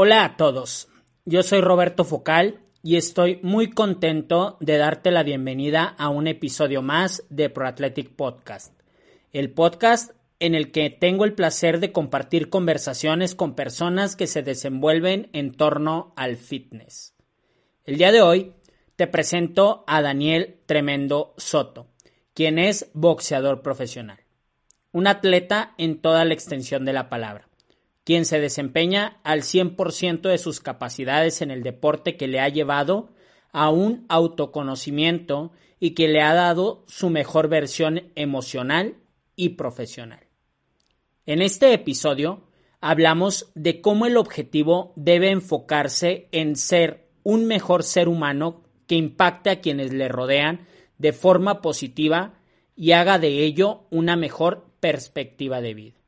Hola a todos, yo soy Roberto Focal y estoy muy contento de darte la bienvenida a un episodio más de ProAthletic Podcast, el podcast en el que tengo el placer de compartir conversaciones con personas que se desenvuelven en torno al fitness. El día de hoy te presento a Daniel Tremendo Soto, quien es boxeador profesional, un atleta en toda la extensión de la palabra quien se desempeña al 100% de sus capacidades en el deporte que le ha llevado a un autoconocimiento y que le ha dado su mejor versión emocional y profesional. En este episodio hablamos de cómo el objetivo debe enfocarse en ser un mejor ser humano que impacte a quienes le rodean de forma positiva y haga de ello una mejor perspectiva de vida.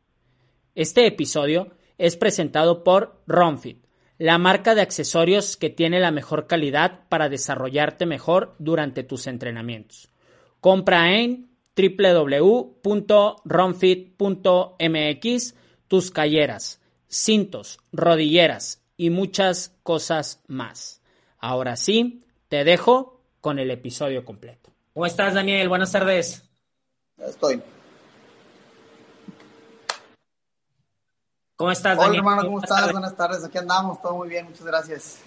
Este episodio es presentado por Ronfit, la marca de accesorios que tiene la mejor calidad para desarrollarte mejor durante tus entrenamientos. Compra en www.ronfit.mx tus calleras, cintos, rodilleras y muchas cosas más. Ahora sí, te dejo con el episodio completo. ¿Cómo estás, Daniel? Buenas tardes. Estoy. ¿Cómo estás, Hola, Daniel? hermano, ¿cómo estás? Buenas tardes, aquí andamos, todo muy bien, muchas gracias.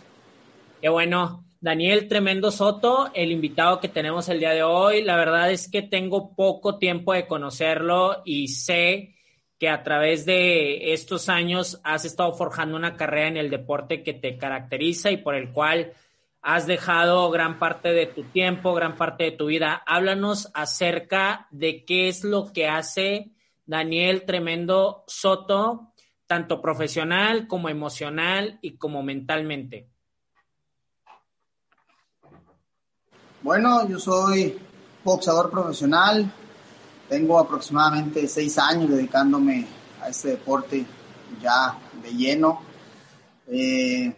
Qué bueno. Daniel Tremendo Soto, el invitado que tenemos el día de hoy. La verdad es que tengo poco tiempo de conocerlo y sé que a través de estos años has estado forjando una carrera en el deporte que te caracteriza y por el cual has dejado gran parte de tu tiempo, gran parte de tu vida. Háblanos acerca de qué es lo que hace Daniel Tremendo Soto tanto profesional como emocional y como mentalmente? Bueno, yo soy boxeador profesional, tengo aproximadamente seis años dedicándome a este deporte ya de lleno. Eh,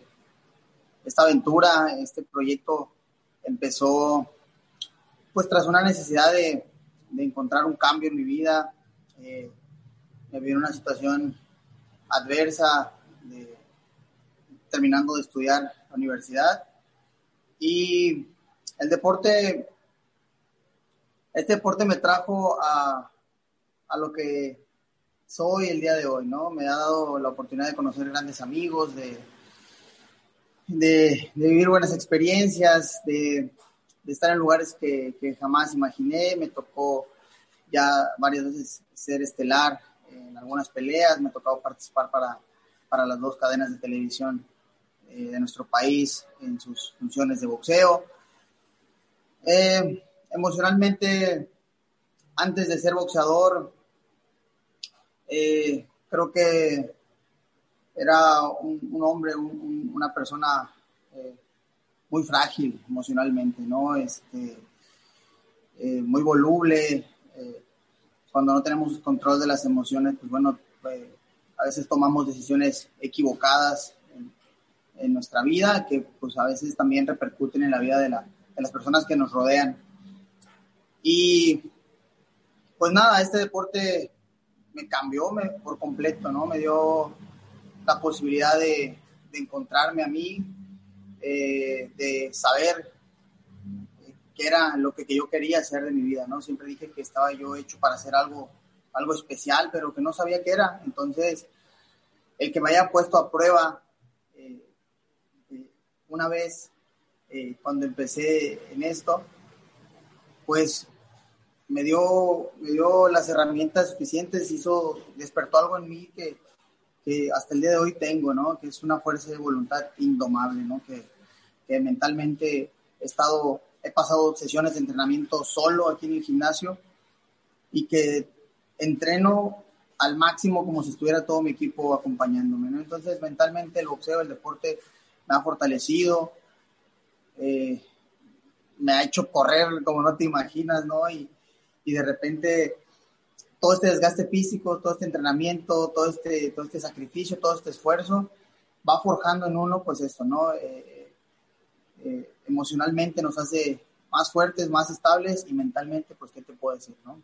esta aventura, este proyecto empezó pues tras una necesidad de, encontrar un cambio en mi vida. Eh, me vi en una situación adversa terminando de estudiar la universidad. Y el deporte, este deporte me trajo a, a lo que soy el día de hoy, ¿no? Me ha dado la oportunidad de conocer grandes amigos, de, de, vivir buenas experiencias, de, de estar en lugares que, jamás imaginé. Me tocó ya varias veces ser estelar en algunas peleas, me ha tocado participar para, para las dos cadenas de televisión eh, de nuestro país en sus funciones de boxeo. Eh, emocionalmente, antes de ser boxeador, eh, creo que era un, hombre, una persona muy frágil emocionalmente, ¿no? Este, muy voluble, cuando no tenemos control de las emociones, pues bueno, pues, a veces tomamos decisiones equivocadas en, nuestra vida, que pues a veces también repercuten en la vida de, las personas que nos rodean. Y pues nada, este deporte me cambió por completo, ¿no? Me dio la posibilidad de, encontrarme a mí, eh, de saber que era lo que, yo quería hacer de mi vida, ¿no? Siempre dije que estaba yo hecho para hacer algo, algo especial, pero que no sabía qué era. Entonces, el que me haya puesto a prueba eh, eh, una vez eh, cuando empecé en esto, pues me dio, me dio las herramientas suficientes, hizo, despertó algo en mí que, hasta el día de hoy tengo, ¿no? Que es una fuerza de voluntad indomable, ¿no? Que, que mentalmente he estado he pasado sesiones de entrenamiento solo aquí en el gimnasio y que entreno al máximo como si estuviera todo mi equipo acompañándome. ¿no? Entonces, mentalmente el boxeo, el deporte me ha fortalecido, eh, me ha hecho correr como no te imaginas, ¿no? Y, y, de repente todo este desgaste físico, todo este entrenamiento, todo este, todo este sacrificio, todo este esfuerzo va forjando en uno, pues esto, ¿no? Eh, eh, emocionalmente nos hace más fuertes, más estables y mentalmente, pues, ¿qué te puedo decir, no?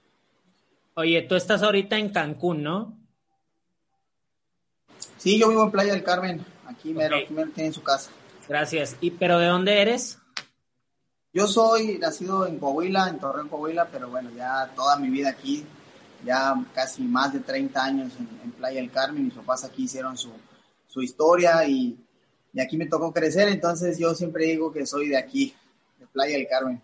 Oye, tú estás ahorita en Cancún, ¿no? Sí, yo vivo en Playa del Carmen, aquí mero, aquí mero tiene su casa. Gracias. ¿Y pero de dónde eres? Yo soy nacido en Coahuila, en Torreón, Coahuila, pero bueno, ya toda mi vida aquí, ya casi más de 30 años en, Playa del Carmen. Mis papás aquí hicieron su, su historia y, y, aquí me tocó crecer, entonces yo siempre digo que soy de aquí, de Playa del Carmen.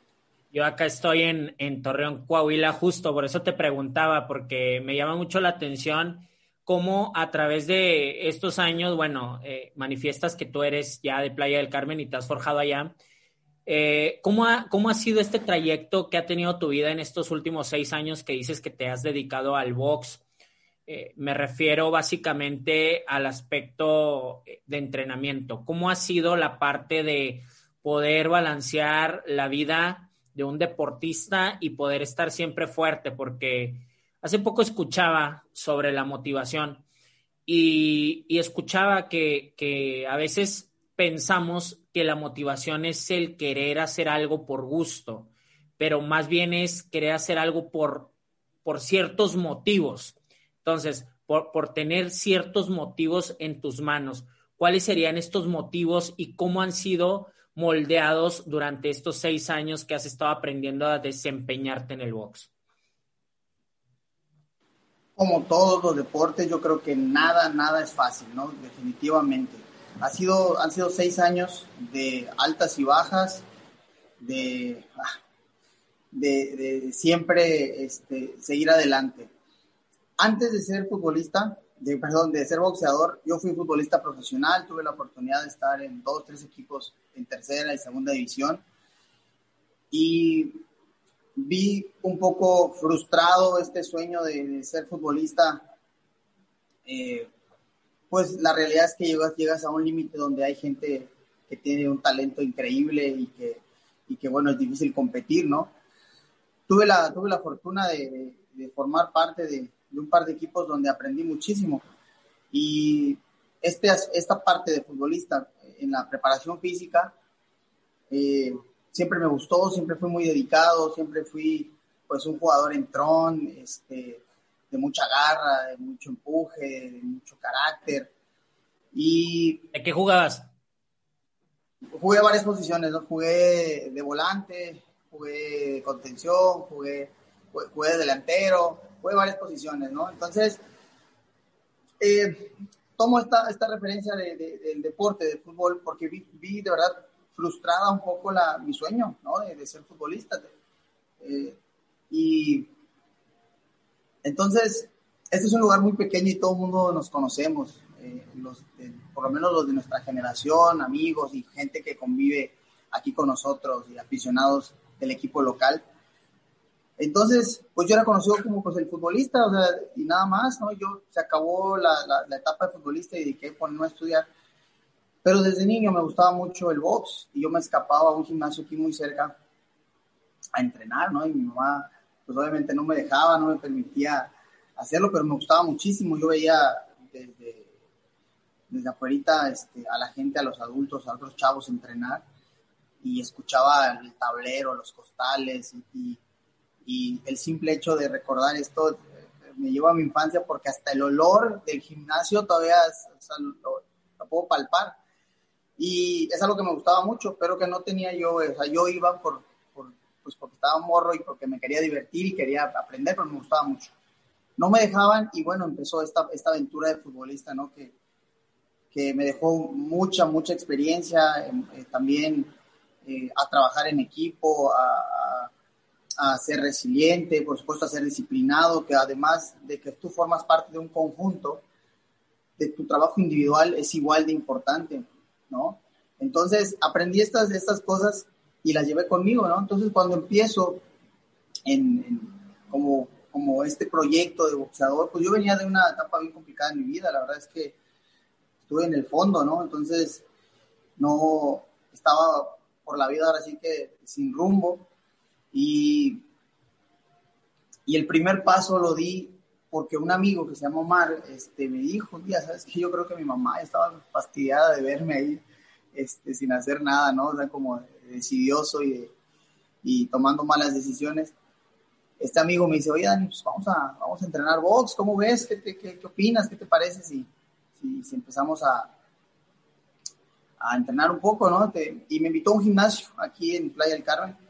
Yo acá estoy en, en Torreón, Coahuila, justo, por eso te preguntaba, porque me llama mucho la atención cómo a través de estos años, bueno, eh, manifiestas que tú eres ya de Playa del Carmen y te has forjado allá eh, ¿cómo, ha, ¿Cómo ha sido este trayecto que ha tenido tu vida en estos últimos seis años que dices que te has dedicado al box? Eh, me refiero básicamente al aspecto de entrenamiento. ¿Cómo ha sido la parte de poder balancear la vida de un deportista y poder estar siempre fuerte? Porque hace poco escuchaba sobre la motivación y, y escuchaba que, que a veces pensamos que la motivación es el querer hacer algo por gusto, pero más bien es querer hacer algo por, por ciertos motivos. Entonces, por, por tener ciertos motivos en tus manos, ¿cuáles serían estos motivos y cómo han sido moldeados durante estos seis años que has estado aprendiendo a desempeñarte en el box? Como todos los deportes, yo creo que nada, nada es fácil, ¿no? Definitivamente ha sido, han sido seis años de altas y bajas, de, de, siempre este, seguir adelante. Antes de ser futbolista, de, perdón, de ser boxeador, yo fui futbolista profesional, tuve la oportunidad de estar en dos, tres equipos en tercera y segunda división y vi un poco frustrado este sueño de, ser futbolista eh, pues la realidad es que llegas, llegas a un límite donde hay gente que tiene un talento increíble y que, y que bueno, es difícil competir, ¿no? Tuve la, tuve la fortuna de, de formar parte de, de, un par de equipos donde aprendí muchísimo. Y este, esta parte de futbolista en la preparación física eh, siempre me gustó, siempre fui muy dedicado, siempre fui pues un jugador en tron, este, de mucha garra, de mucho empuje, de mucho carácter. Y ¿De qué jugabas? Jugué varias posiciones, ¿no? Jugué de volante, jugué de contención, jugué, jugué de delantero, jugué varias posiciones, ¿no? Entonces, eh, tomo esta, esta referencia del deporte, del fútbol, porque vi, de verdad frustrada un poco la, mi sueño, ¿no? De, ser futbolista. Eh, y entonces, este es un lugar muy pequeño y todo el mundo nos conocemos, eh, por lo menos los de nuestra generación, amigos y gente que convive aquí con nosotros y aficionados del equipo local. Entonces, pues yo era conocido como pues el futbolista, o sea, y nada más, ¿no? Yo se acabó la, etapa de futbolista y dediqué a ponerme a estudiar. Pero desde niño me gustaba mucho el box y yo me escapaba a un gimnasio aquí muy cerca a entrenar, ¿no? Y mi mamá pues obviamente no me dejaba, no me permitía hacerlo, pero me gustaba muchísimo. Yo veía desde, desde afuera este, a la gente, a los adultos, a otros chavos entrenar y escuchaba el tablero, los costales y, el simple hecho de recordar esto eh, me lleva a mi infancia porque hasta el olor del gimnasio todavía lo, puedo palpar. Y es algo que me gustaba mucho, pero que no tenía yo, o sea, yo iba por, pues porque estaba morro y porque me quería divertir y quería aprender, pero me gustaba mucho. No me dejaban y bueno, empezó esta, esta aventura de futbolista, ¿no? Que, que me dejó mucha, mucha experiencia, eh, también eh, a trabajar en equipo, a, ser resiliente, por supuesto a ser disciplinado, que además de que tú formas parte de un conjunto, de tu trabajo individual es igual de importante, ¿no? Entonces aprendí estas, estas cosas y la llevé conmigo, ¿no? Entonces cuando empiezo en, como, como este proyecto de boxeador, pues yo venía de una etapa bien complicada en mi vida, la verdad es que estuve en el fondo, ¿no? Entonces no estaba por la vida ahora sí que sin rumbo y, y el primer paso lo di porque un amigo que se llama Omar este, me dijo un día, ¿sabes que Yo creo que mi mamá estaba fastidiada de verme ahí este, sin hacer nada, ¿no? O sea, como decidioso y, y tomando malas decisiones. Este amigo me dice, oye Dani, pues vamos a, vamos a entrenar box, ¿cómo ves? ¿Qué, qué, qué opinas? ¿Qué te parece si, si, si empezamos a, a entrenar un poco, ¿no? y me invitó a un gimnasio aquí en Playa del Carmen.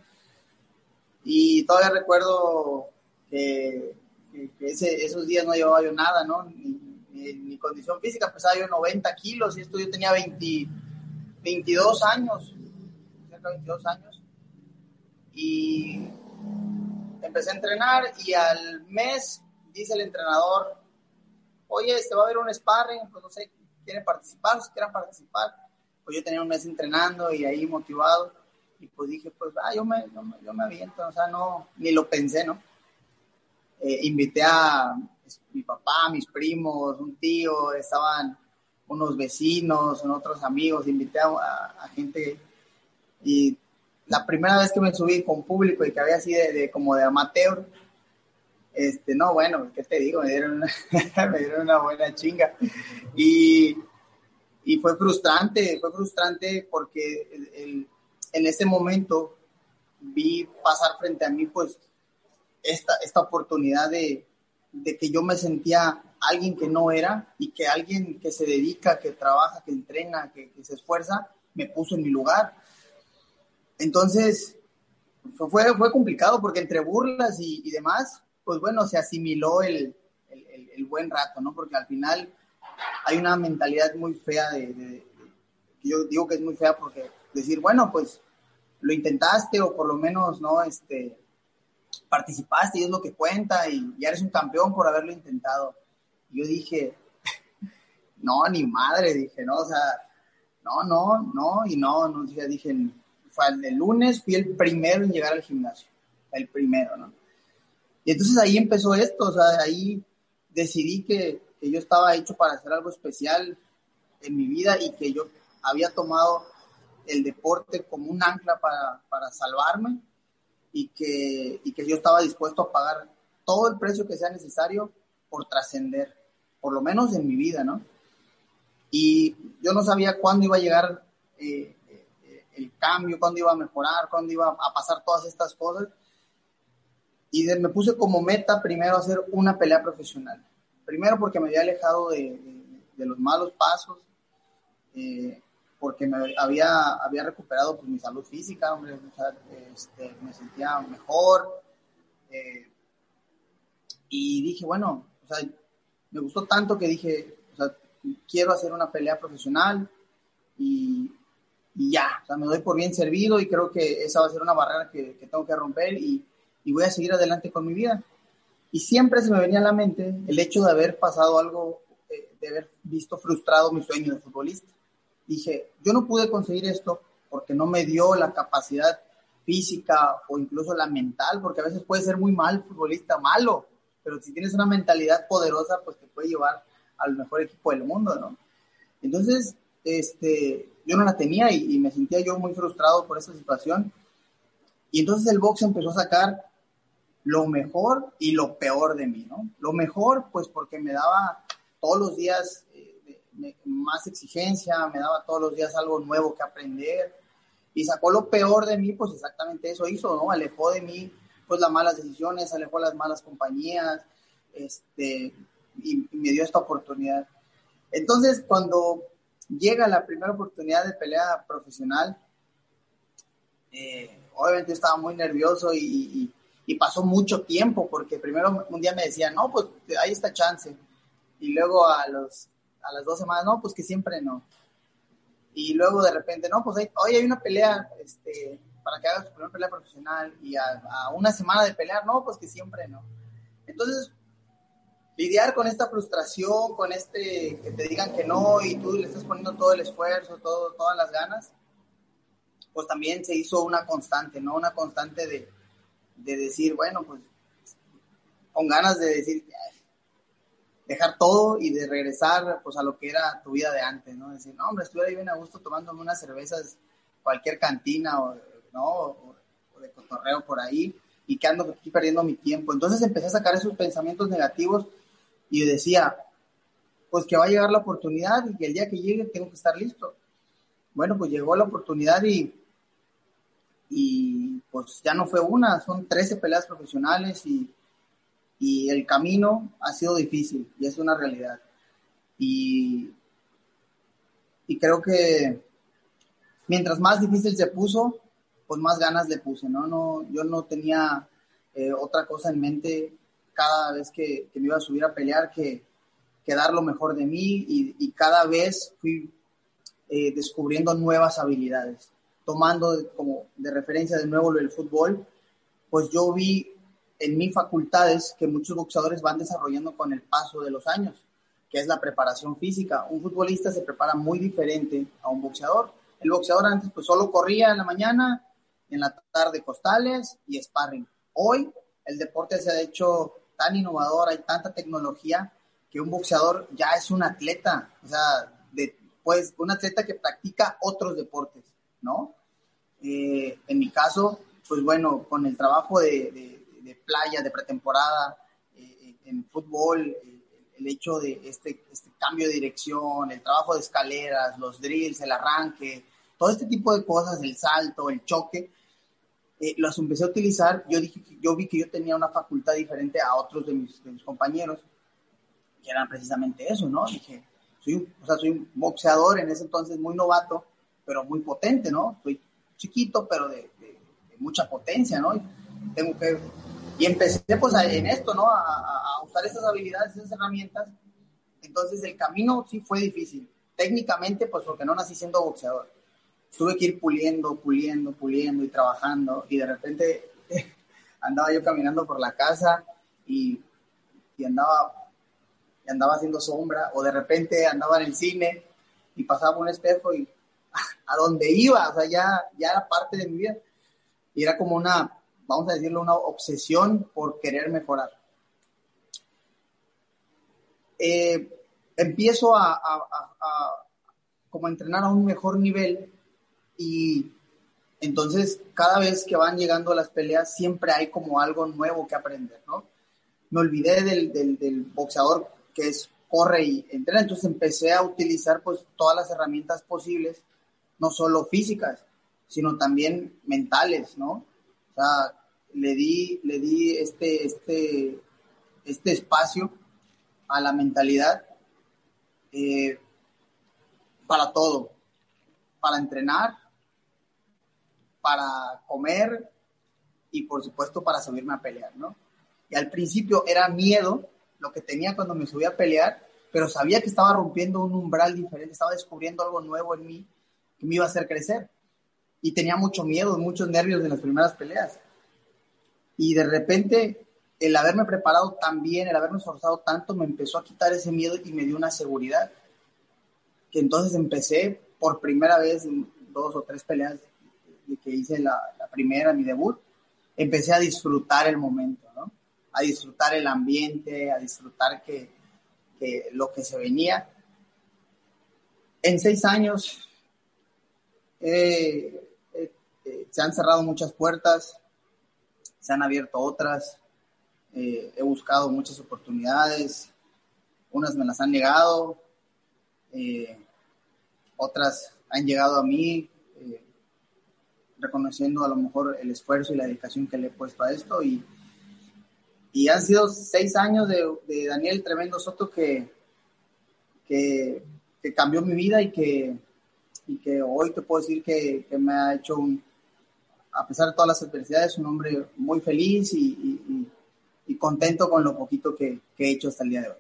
Y todavía recuerdo que, esos días no llevaba yo nada, ¿no? Ni, ni, condición física, pesaba yo 90 kilos y esto yo tenía 20, 22 años, cerca de 22 años. Y empecé a entrenar y al mes dice el entrenador, oye, este va a haber un sparring, pues no sé, ¿quieren participar? Si quieren participar pues yo tenía un mes entrenando y ahí motivado, y pues dije, pues, ah, yo me, yo me, aviento, o sea, no, ni lo pensé, ¿no? Eh, invité a mi papá, mis primos, un tío, estaban unos vecinos, otros amigos, invité a, gente y la primera vez que me subí con público y que había así de, como de amateur, este, no, bueno, ¿qué te digo? Me dieron una, me dieron una buena chinga. Y y fue frustrante, fue frustrante porque en ese momento vi pasar frente a mí pues esta, esta oportunidad de, de, que yo me sentía alguien que no era y que alguien que se dedica, que trabaja, que entrena, que, se esfuerza, me puso en mi lugar. Entonces, fue, fue complicado porque entre burlas y, demás, pues bueno, se asimiló el, el, buen rato, ¿no? Porque al final hay una mentalidad muy fea de, yo digo que es muy fea porque decir, bueno, pues lo intentaste o por lo menos, ¿no? Este, participaste y es lo que cuenta y ya eres un campeón por haberlo intentado. yo dije, no, ni madre, dije, no, o sea, no, no, no, y no, no, dije, fue el lunes, fui el primero en llegar al gimnasio, el primero, ¿no? Y entonces ahí empezó esto, o sea, ahí decidí que, que yo estaba hecho para hacer algo especial en mi vida y que yo había tomado el deporte como un ancla para, para salvarme y que, y que yo estaba dispuesto a pagar todo el precio que sea necesario por trascender, por lo menos en mi vida, ¿no? Y yo no sabía cuándo iba a llegar eh, eh, el cambio, cuándo iba a mejorar, cuándo iba a pasar todas estas cosas. Y me puse como meta primero hacer una pelea profesional. Primero porque me había alejado de, los malos pasos, eh, porque me había, había recuperado pues, mi salud física, hombre, este, me sentía mejor. Eh, y dije, bueno, o sea, me gustó tanto que dije, o sea, quiero hacer una pelea profesional y, ya, o sea, me doy por bien servido y creo que esa va a ser una barrera que, tengo que romper y, y voy a seguir adelante con mi vida. Y siempre se me venía a la mente el hecho de haber pasado algo, eh, de haber visto frustrado mi sueño de futbolista. Dije, yo no pude conseguir esto porque no me dio la capacidad física o incluso la mental, porque a veces puede ser muy mal futbolista, malo, pero si tienes una mentalidad poderosa, pues te puede llevar al mejor equipo del mundo, ¿no? Entonces, este, yo no la tenía y, y me sentía yo muy frustrado por esa situación. Y entonces el box empezó a sacar lo mejor y lo peor de mí, ¿no? Lo mejor, pues porque me daba todos los días eh, más exigencia, me daba todos los días algo nuevo que aprender y sacó lo peor de mí, pues exactamente eso hizo, ¿no? Alejó de mí, pues las malas decisiones, alejó las malas compañías, este, y, me dio esta oportunidad. Entonces, cuando llega la primera oportunidad de pelea profesional, eh, obviamente estaba muy nervioso y, y pasó mucho tiempo, porque primero un día me decían, no, pues hay esta chance. Y luego a, los, a las dos semanas, no, pues que siempre no. Y luego de repente, no, pues hoy hay una pelea este, para que hagas tu primera pelea profesional. Y a, una semana de pelear, no, pues que siempre no. Entonces, lidiar con esta frustración, con este que te digan que no y tú le estás poniendo todo el esfuerzo, todo, todas las ganas, pues también se hizo una constante, ¿no? Una constante de, de decir, bueno, pues con ganas de decir, dejar todo y de regresar pues a lo que era tu vida de antes, ¿no? Decir, no, hombre, estuve ahí bien a gusto tomándome unas cervezas, cualquier cantina o, ¿no? O, de cotorreo por ahí y que ando aquí perdiendo mi tiempo. Entonces empecé a sacar esos pensamientos negativos y decía, pues que va a llegar la oportunidad y que el día que llegue tengo que estar listo. Bueno, pues llegó la oportunidad y, y pues ya no fue una, son 13 peleas profesionales y, y el camino ha sido difícil y es una realidad. Y, y creo que mientras más difícil se puso, pues más ganas le puse, ¿no? no yo no tenía eh, otra cosa en mente cada vez que, me iba a subir a pelear que, que dar lo mejor de mí y, cada vez fui eh, descubriendo nuevas habilidades. Tomando como de referencia de nuevo del fútbol, pues yo vi en mis facultades que muchos boxeadores van desarrollando con el paso de los años, que es la preparación física. Un futbolista se prepara muy diferente a un boxeador. El boxeador antes pues solo corría en la mañana, en la tarde costales y sparring. Hoy el deporte se ha hecho tan innovador, hay tanta tecnología que un boxeador ya es un atleta, o sea, de, pues un atleta que practica otros deportes, ¿no? Eh, en mi caso, pues bueno, con el trabajo de de playa, de pretemporada, eh, en fútbol, eh, el hecho de este, este cambio de dirección, el trabajo de escaleras, los drills, el arranque, todo este tipo de cosas, el salto, el choque, eh, los empecé a utilizar. Yo, dije, yo vi que yo tenía una facultad diferente a otros de mis, de mis compañeros, que eran precisamente eso, ¿no? Dije, soy un, o sea, soy un boxeador en ese entonces muy novato, pero muy potente, ¿no? Soy chiquito, pero de, de mucha potencia, ¿no? Tengo que y empecé pues en esto, ¿no? A, usar esas habilidades, esas herramientas. Entonces el camino sí fue difícil. Técnicamente, pues porque no nací siendo boxeador. Tuve que ir puliendo, puliendo, puliendo y trabajando. Y de repente andaba yo caminando por la casa y, y andaba, y andaba haciendo sombra. O de repente andaba en el cine y pasaba un espejo y a donde iba, o sea, ya, ya era parte de mi vida. Y era como una, vamos a decirlo, una obsesión por querer mejorar. Eh, empiezo a, como a entrenar a un mejor nivel y entonces cada vez que van llegando las peleas siempre hay como algo nuevo que aprender, ¿no? Me olvidé del, del boxeador que es corre y entrena, entonces empecé a utilizar pues todas las herramientas posibles, no solo físicas, sino también mentales, ¿no? O sea, le di, le di este, este, este espacio a la mentalidad eh, para todo, para entrenar, para comer y por supuesto para subirme a pelear, ¿no? Y al principio era miedo lo que tenía cuando me subí a pelear, pero sabía que estaba rompiendo un umbral diferente, estaba descubriendo algo nuevo en mí que me iba a hacer crecer. Y tenía mucho miedo, muchos nervios en las primeras peleas. Y de repente, el haberme preparado tan bien, el haberme esforzado tanto, me empezó a quitar ese miedo y me dio una seguridad. Que entonces empecé por primera vez en dos o tres peleas de que hice la, primera, mi debut, empecé a disfrutar el momento, ¿no? A disfrutar el ambiente, a disfrutar que, que lo que se venía. En seis años eh, eh, eh, se han cerrado muchas puertas, se han abierto otras, eh, he buscado muchas oportunidades, unas me las han negado, eh, otras han llegado a mí eh, reconociendo a lo mejor el esfuerzo y la dedicación que le he puesto a esto. Y, y han sido seis años de, Daniel Tremendo Soto que, que, cambió mi vida y que, y que hoy te puedo decir que, que me ha hecho un, a pesar de todas las adversidades, un hombre muy feliz y, contento con lo poquito que, he hecho hasta el día de hoy.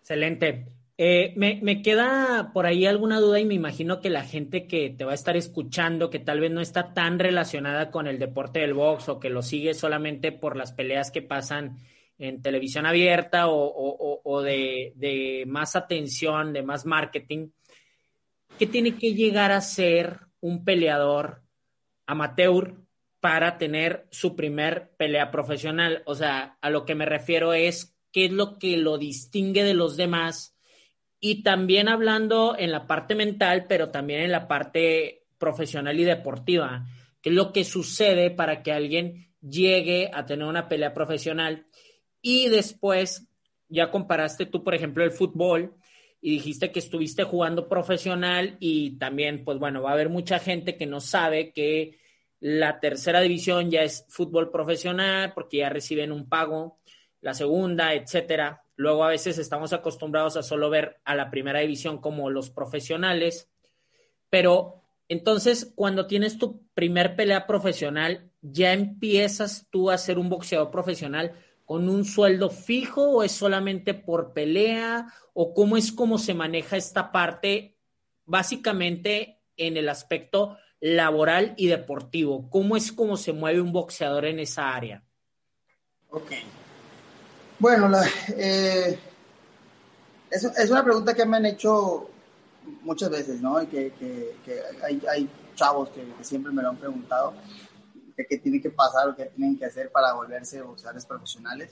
Excelente. Eh, me, queda por ahí alguna duda y me imagino que la gente que te va a estar escuchando, que tal vez no está tan relacionada con el deporte del box o que lo sigue solamente por las peleas que pasan en televisión abierta o, de, de, más atención, de más marketing, ¿qué tiene que llegar a ser un peleador amateur para tener su primer pelea profesional. O sea, a lo que me refiero es qué es lo que lo distingue de los demás y también hablando en la parte mental, pero también en la parte profesional y deportiva, qué es lo que sucede para que alguien llegue a tener una pelea profesional y después ya comparaste tú, por ejemplo, el fútbol y dijiste que estuviste jugando profesional y también, pues bueno, va a haber mucha gente que no sabe que la tercera división ya es fútbol profesional porque ya reciben un pago, la segunda, etcétera. Luego a veces estamos acostumbrados a solo ver a la primera división como los profesionales, pero Entonces, cuando tienes tu primer pelea profesional, ¿ya empiezas tú a ser un boxeador profesional con un sueldo fijo o es solamente por pelea? ¿O cómo es cómo se maneja esta parte básicamente en el aspecto laboral y deportivo? ¿Cómo es cómo se mueve un boxeador en esa área? Ok. Bueno, eh, es, una pregunta que me han hecho muchas veces, ¿no? Y que, hay, chavos que, siempre me lo han preguntado, que qué tiene que pasar o qué tienen que hacer para volverse boxeadores profesionales.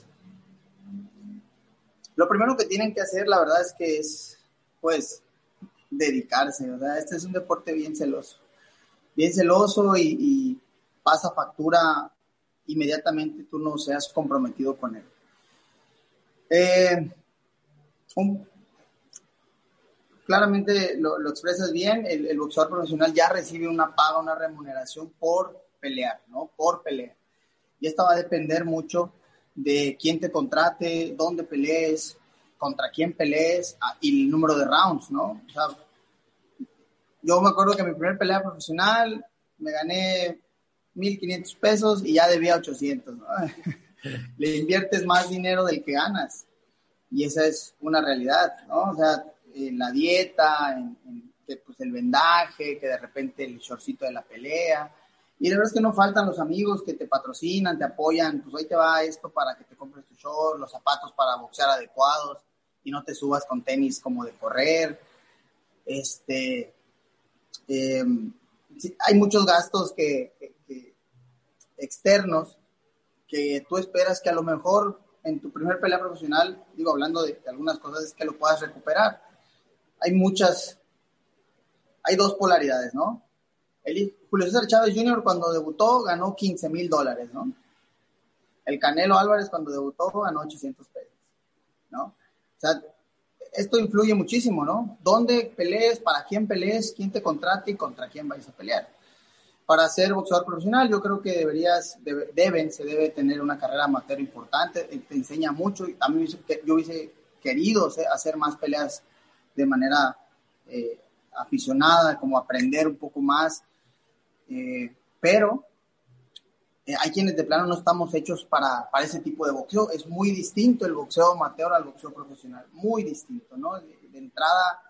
Lo primero que tienen que hacer, la verdad es que es, pues, dedicarse, ¿verdad? Este es un deporte bien celoso, bien celoso y, y pasa factura inmediatamente tú no seas comprometido con él. Eh, claramente lo, lo, expresas bien, el, boxeador profesional ya recibe una paga, una remuneración por pelear, ¿no? Por pelear. Y esto va a depender mucho de quién te contrate, dónde pelees, contra quién pelees ah, y el número de rounds, ¿no? O sea, yo me acuerdo que mi primer pelea profesional me gané 1.500 pesos y ya debía 800, ¿no? Le inviertes más dinero del que ganas y esa es una realidad, ¿no? O sea, en la dieta, en, en pues, el vendaje, que de repente el shortcito de la pelea. Y la verdad es que no faltan los amigos que te patrocinan, te apoyan, pues ahí te va esto para que te compres tu short, los zapatos para boxear adecuados y no te subas con tenis como de correr. Este, eh, hay muchos gastos que, que, que, externos que tú esperas que a lo mejor en tu primer pelea profesional, digo, hablando de, de algunas cosas, es que lo puedas recuperar hay muchas, hay dos polaridades, ¿no? El, Julio César Chávez Jr. cuando debutó ganó 15 mil dólares, ¿no? El Canelo Álvarez cuando debutó ganó 800 pesos, ¿no? O sea, esto influye muchísimo, ¿no? ¿Dónde pelees, para quién pelees, quién te contrate y contra quién vais a pelear? Para ser boxeador profesional, yo creo que deberías, debe, deben, se debe tener una carrera amateur importante, te enseña mucho. A mí yo hubiese querido hacer más peleas de manera eh, aficionada, como aprender un poco más, eh, pero eh, hay quienes de plano no estamos hechos para, para, ese tipo de boxeo. Es muy distinto el boxeo amateur al boxeo profesional, muy distinto, ¿no? De, entrada,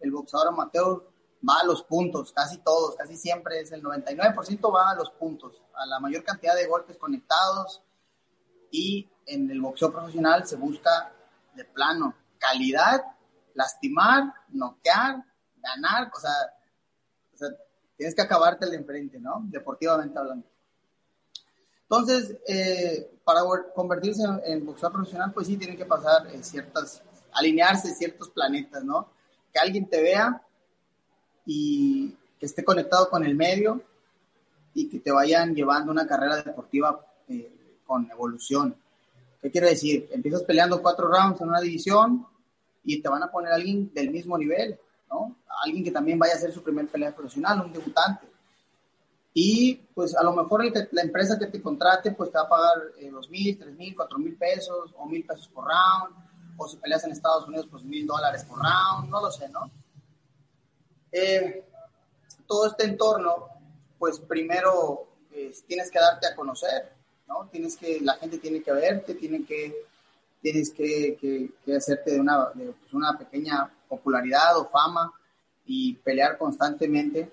el boxeador amateur va a los puntos, casi todos, casi siempre es el 99% va a los puntos, a la mayor cantidad de golpes conectados y en el boxeo profesional se busca de plano calidad lastimar, noquear, ganar, o sea, o sea tienes que acabarte el de enfrente, ¿no? Deportivamente hablando. Entonces, eh, para convertirse en, en, boxeador profesional, pues sí, tienen que pasar eh, ciertas, alinearse ciertos planetas, ¿no? Que alguien te vea y que esté conectado con el medio y que te vayan llevando una carrera deportiva eh, con evolución. ¿Qué quiere decir? Empiezas peleando cuatro rounds en una división, y te van a poner alguien del mismo nivel, ¿no? Alguien que también vaya a hacer su primer pelea profesional, un debutante. Y pues a lo mejor la empresa que te contrate pues te va a pagar eh, dos mil, tres mil, cuatro mil pesos o mil pesos por round, o si peleas en Estados Unidos pues mil dólares por round, no lo sé, ¿no? Eh, todo este entorno pues primero eh, tienes que darte a conocer, ¿no? Tienes que, la gente tiene que verte, tiene que tienes que, que, que hacerte de una, de pues, una pequeña popularidad o fama y pelear constantemente.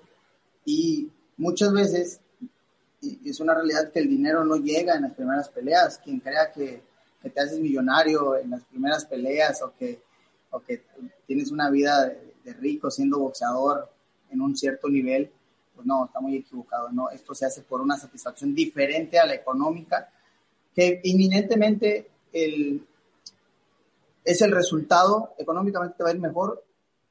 Y muchas veces es una realidad que el dinero no llega en las primeras peleas. Quien crea que, te haces millonario en las primeras peleas o que, o que tienes una vida de, de, rico siendo boxeador en un cierto nivel, pues no, está muy equivocado. No, esto se hace por una satisfacción diferente a la económica, que inminentemente el, es el resultado, económicamente te va a ir mejor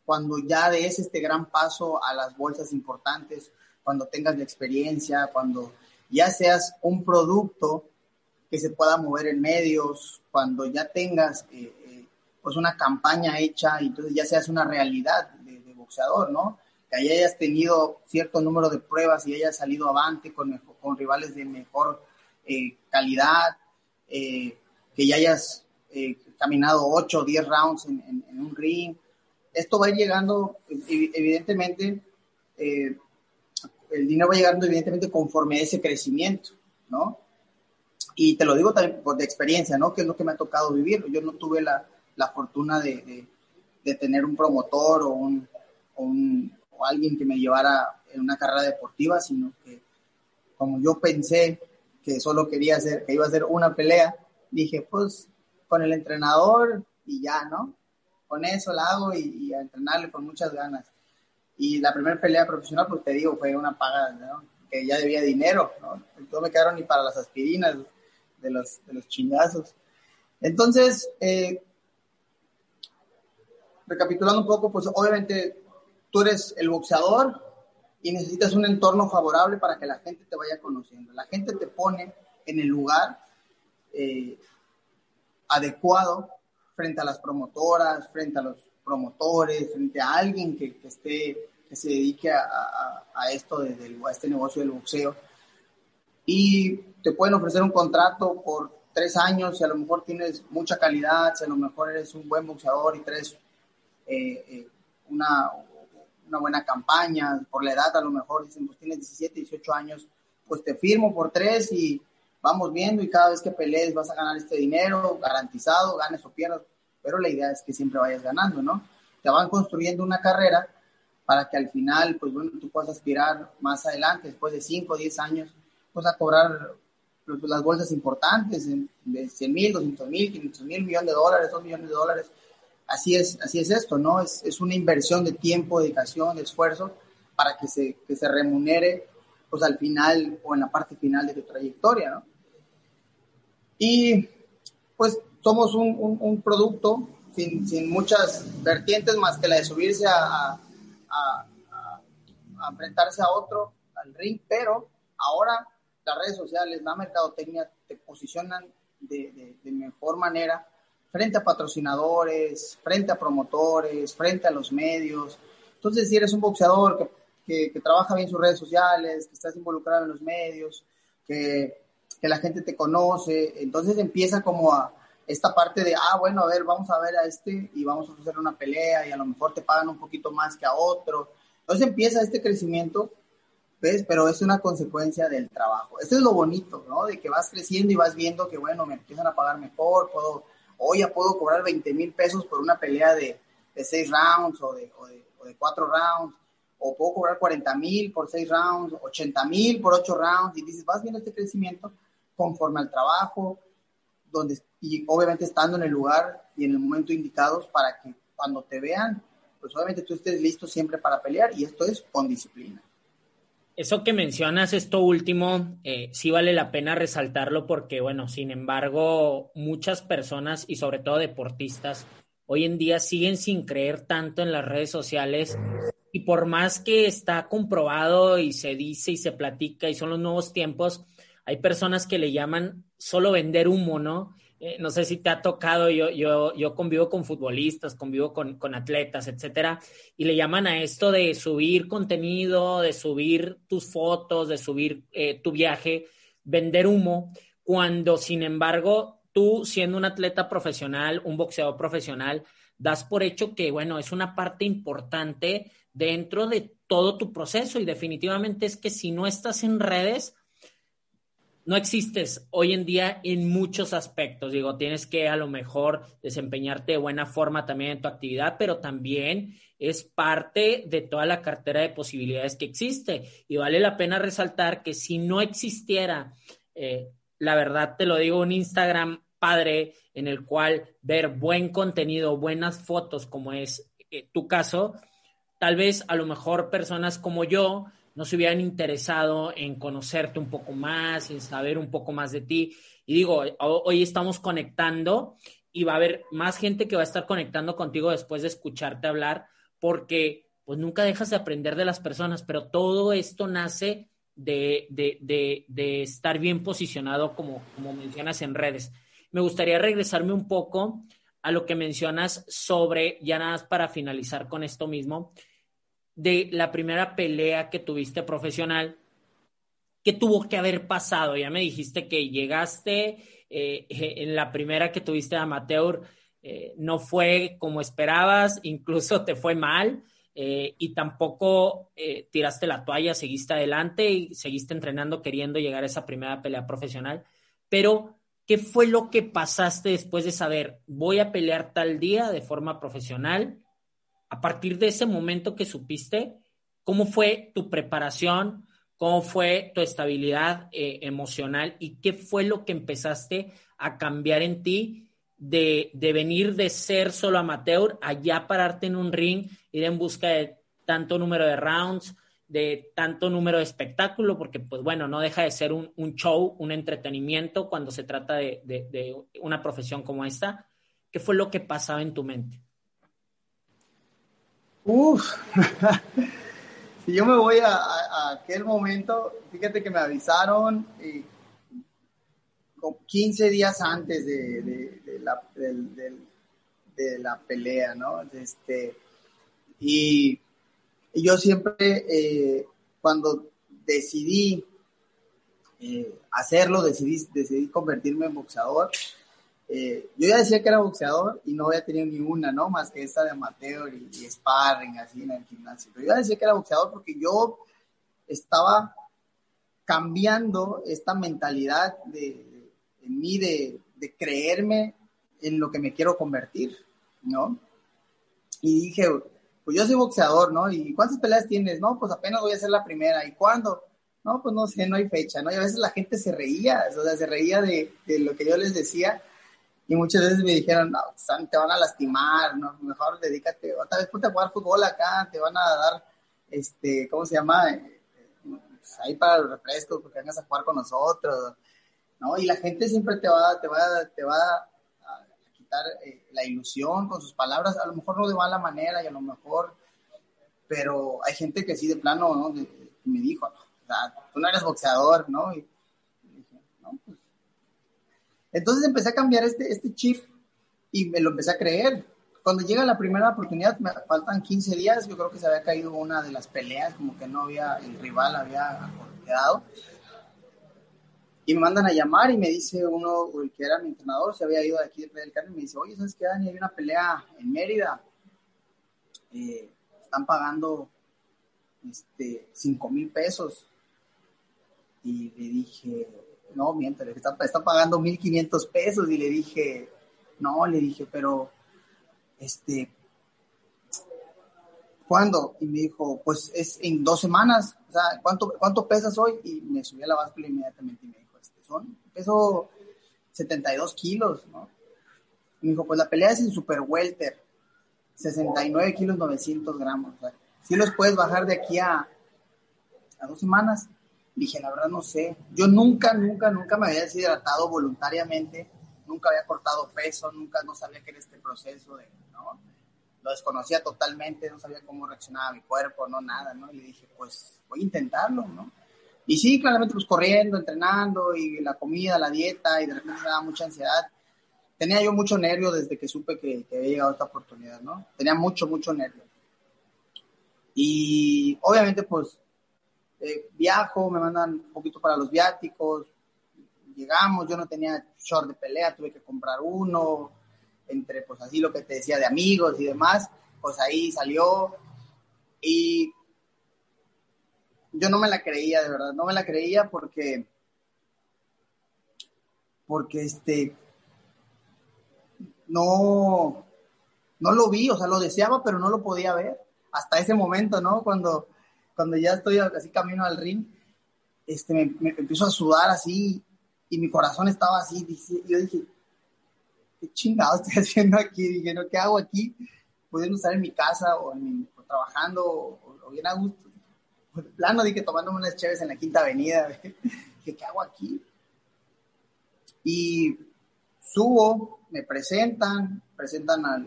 cuando ya des este gran paso a las bolsas importantes, cuando tengas la experiencia, cuando ya seas un producto que se pueda mover en medios, cuando ya tengas eh, eh, pues una campaña hecha y entonces ya seas una realidad de, de, boxeador, ¿no? Que hayas tenido cierto número de pruebas y hayas salido avante con, con rivales de mejor eh, calidad, eh, que ya hayas eh, caminado 8 o 10 rounds en, en, en, un ring. Esto va a ir llegando, evidentemente, eh, el dinero va llegando evidentemente conforme a ese crecimiento, ¿no? Y te lo digo también por experiencia, ¿no? Que es lo que me ha tocado vivir. Yo no tuve la, la fortuna de, de, de, tener un promotor o, un, o, un, o alguien que me llevara en una carrera deportiva, sino que como yo pensé que solo quería hacer, que iba a hacer una pelea, dije, pues con el entrenador y ya, ¿no? Con eso la hago y, y a entrenarle con muchas ganas. Y la primera pelea profesional, pues te digo, fue una paga. Que ya debía dinero, ¿no? No me quedaron ni para las aspirinas de los, de los chingazos. Entonces, eh, recapitulando un poco, pues obviamente tú eres el boxeador y necesitas un entorno favorable para que la gente te vaya conociendo. La gente te pone en el lugar eh, adecuado frente a las promotoras, frente a los promotores, frente a alguien que, que esté que se dedique a, a, a esto de, de, a este negocio del boxeo. Y te pueden ofrecer un contrato por tres años si a lo mejor tienes mucha calidad, si a lo mejor eres un buen boxeador y traes eh, eh, una, una buena campaña, por la edad a lo mejor dicen, pues tienes 17, 18 años, pues te firmo por tres y vamos viendo y cada vez que pelees vas a ganar este dinero garantizado, ganes o pierdas, pero la idea es que siempre vayas ganando, ¿no? Te van construyendo una carrera para que al final, pues bueno, tú puedas aspirar más adelante, después de 5 o 10 años, pues a cobrar las bolsas importantes de 100 mil, 200 mil, 500 mil, millones de dólares, 2 millones de dólares. Así es, así es esto, ¿no? Es, es una inversión de tiempo, dedicación, de esfuerzo para que se, que se remunere pues al final o en la parte final de tu trayectoria, ¿no? Y pues somos un, un, producto sin, sin, muchas vertientes más que la de subirse a, a, enfrentarse a otro, al ring, pero ahora las redes sociales, la mercadotecnia te posicionan de, de, mejor manera frente a patrocinadores, frente a promotores, frente a los medios. Entonces, si eres un boxeador que, que, que trabaja bien sus redes sociales, que estás involucrado en los medios, que, que la gente te conoce, entonces empieza como a esta parte de, ah, bueno, a ver, vamos a ver a este y vamos a hacer una pelea y a lo mejor te pagan un poquito más que a otro. Entonces empieza este crecimiento ¿ves? Pero es una consecuencia del trabajo. Eso es lo bonito, ¿no? De que vas creciendo y vas viendo que, bueno, me empiezan a pagar mejor, puedo, hoy ya puedo cobrar 20 mil pesos por una pelea de, de seis rounds o de, o, de, o de cuatro rounds, o puedo cobrar 40 mil por seis rounds, 80 mil por ocho rounds, y dices, vas viendo este crecimiento conforme al trabajo, donde, y obviamente estando en el lugar y en el momento indicados para que cuando te vean, pues obviamente tú estés listo siempre para pelear, y esto es con disciplina. Eso que mencionas, esto último, eh, sí vale la pena resaltarlo porque, bueno, sin embargo, muchas personas y sobre todo deportistas hoy en día siguen sin creer tanto en las redes sociales y por más que está comprobado y se dice y se platica y son los nuevos tiempos, hay personas que le llaman solo vender humo, ¿no? Eh, no sé si te ha tocado, yo, yo, yo convivo con futbolistas, convivo con, con, atletas, etcétera, y le llaman a esto de subir contenido, de subir tus fotos, de subir eh, tu viaje, vender humo, cuando sin embargo tú siendo un atleta profesional, un boxeador profesional, das por hecho que, bueno, es una parte importante dentro de todo tu proceso y definitivamente es que si no estás en redes, no existes hoy en día en muchos aspectos. Digo, tienes que a lo mejor desempeñarte de buena forma también en tu actividad, pero también es parte de toda la cartera de posibilidades que existe. Y vale la pena resaltar que si no existiera, eh, la verdad te lo digo, un Instagram padre en el cual ver buen contenido, buenas fotos, como es eh, tu caso, tal vez a lo mejor personas como yo, no se hubieran interesado en conocerte un poco más, en saber un poco más de ti. Y digo, hoy estamos conectando y va a haber más gente que va a estar conectando contigo después de escucharte hablar, porque pues nunca dejas de aprender de las personas, pero todo esto nace de, de, de, estar bien posicionado, como, como mencionas en redes. Me gustaría regresarme un poco a lo que mencionas sobre, ya nada más para finalizar con esto mismo, de la primera pelea que tuviste profesional, ¿qué tuvo que haber pasado? Ya me dijiste que llegaste eh, en la primera que tuviste amateur, eh, no fue como esperabas, incluso te fue mal. eh, y tampoco tiraste la toalla, seguiste adelante y seguiste entrenando queriendo llegar a esa primera pelea profesional. Pero, ¿qué fue lo que pasaste después de saber, voy a pelear tal día de forma profesional? A partir de ese momento que supiste, ¿cómo fue tu preparación? ¿Cómo fue tu estabilidad eh, emocional? ¿Y qué fue lo que empezaste a cambiar en ti de, venir de ser solo amateur a ya pararte en un ring, ir en busca de tanto número de rounds, de tanto número de espectáculo, porque pues bueno, no deja de ser un, show, un entretenimiento cuando se trata de, una profesión como esta. ¿Qué fue lo que pasaba en tu mente? Uf, si yo me voy a, aquel momento, fíjate que me avisaron y 15 días antes de, la, de, la, pelea, ¿no? Este, y, yo siempre, eh, cuando decidí eh, hacerlo, decidí, decidí convertirme en boxeador, eh, yo ya decía que era boxeador y no había tenido ni una, ¿no? Más que esta de amateur y, y, sparring, así en el gimnasio. Pero yo ya decía que era boxeador porque yo estaba cambiando esta mentalidad de, en mí de, creerme en lo que me quiero convertir, ¿no? Y dije, pues yo soy boxeador, ¿no? ¿Y cuántas peleas tienes? No, pues apenas voy a hacer la primera. ¿Y cuándo? No, pues no sé, no hay fecha, ¿no? Y a veces la gente se reía, o sea, se reía de, lo que yo les decía. Y muchas veces me dijeron, no, te van a lastimar, ¿no? Mejor dedícate, otra vez ponte a jugar fútbol acá, te van a dar, este, ¿cómo se llama? Eh, pues ahí para los refrescos, porque vengas a jugar con nosotros. ¿no? Y la gente siempre te va, te va, te va a quitar eh, la ilusión con sus palabras, a lo mejor no de mala manera y a lo mejor, pero hay gente que sí de plano, ¿no? me dijo, o sea, tú no eres boxeador, ¿no? Y, no, pues. Entonces empecé a cambiar este, este chip y me lo empecé a creer. Cuando llega la primera oportunidad, me faltan 15 días, yo creo que se había caído una de las peleas, como que no había, el rival había quedado y me mandan a llamar y me dice uno, que era mi entrenador, se había ido de aquí de Playa del Carmen, me dice, oye, ¿sabes qué, Dani? Hay una pelea en Mérida. Eh, están pagando este, 5 mil pesos. Y le dije, no, miento, está, está pagando 1.500 pesos. Y le dije, no, le dije, pero, este, ¿cuándo? Y me dijo, pues es en dos semanas. O sea, ¿cuánto, cuánto pesas hoy? Y me subí a la báscula inmediatamente y me son, peso 72 kilos, ¿no? me dijo, pues la pelea es en super welter, 69 kilos 900 gramos. O si los puedes bajar de aquí a, a dos semanas. Dije, la verdad no sé. Yo nunca, nunca, nunca me había deshidratado voluntariamente. Nunca había cortado peso, nunca no sabía qué era este proceso de, ¿no? Lo desconocía totalmente, no sabía cómo reaccionaba mi cuerpo, no nada, ¿no? Y le dije, pues voy a intentarlo, ¿no? Y sí, claramente, pues corriendo, entrenando y la comida, la dieta, y de repente me daba mucha ansiedad. Tenía yo mucho nervio desde que supe que, había llegado esta oportunidad, ¿no? Tenía mucho, mucho nervio. Y obviamente, pues, eh, viajo, me mandan un poquito para los viáticos, llegamos, yo no tenía short de pelea, tuve que comprar uno, entre, pues, así lo que te decía de amigos y demás, pues ahí salió. Y yo no me la creía, de verdad, no me la creía porque, porque este, no, no lo vi, o sea, lo deseaba, pero no lo podía ver. Hasta ese momento, ¿no? Cuando, cuando ya estoy así camino al ring, este, me, me empiezo a sudar así y mi corazón estaba así. yo dije, ¿qué chingado estoy haciendo aquí? Dije, ¿no? ¿qué hago aquí? Pudiendo estar en mi casa o, trabajando o, o bien a gusto de plano dije tomándome unas chéves en la Quinta Avenida. Dije, ¿qué hago aquí? Y subo, me presentan, presentan a,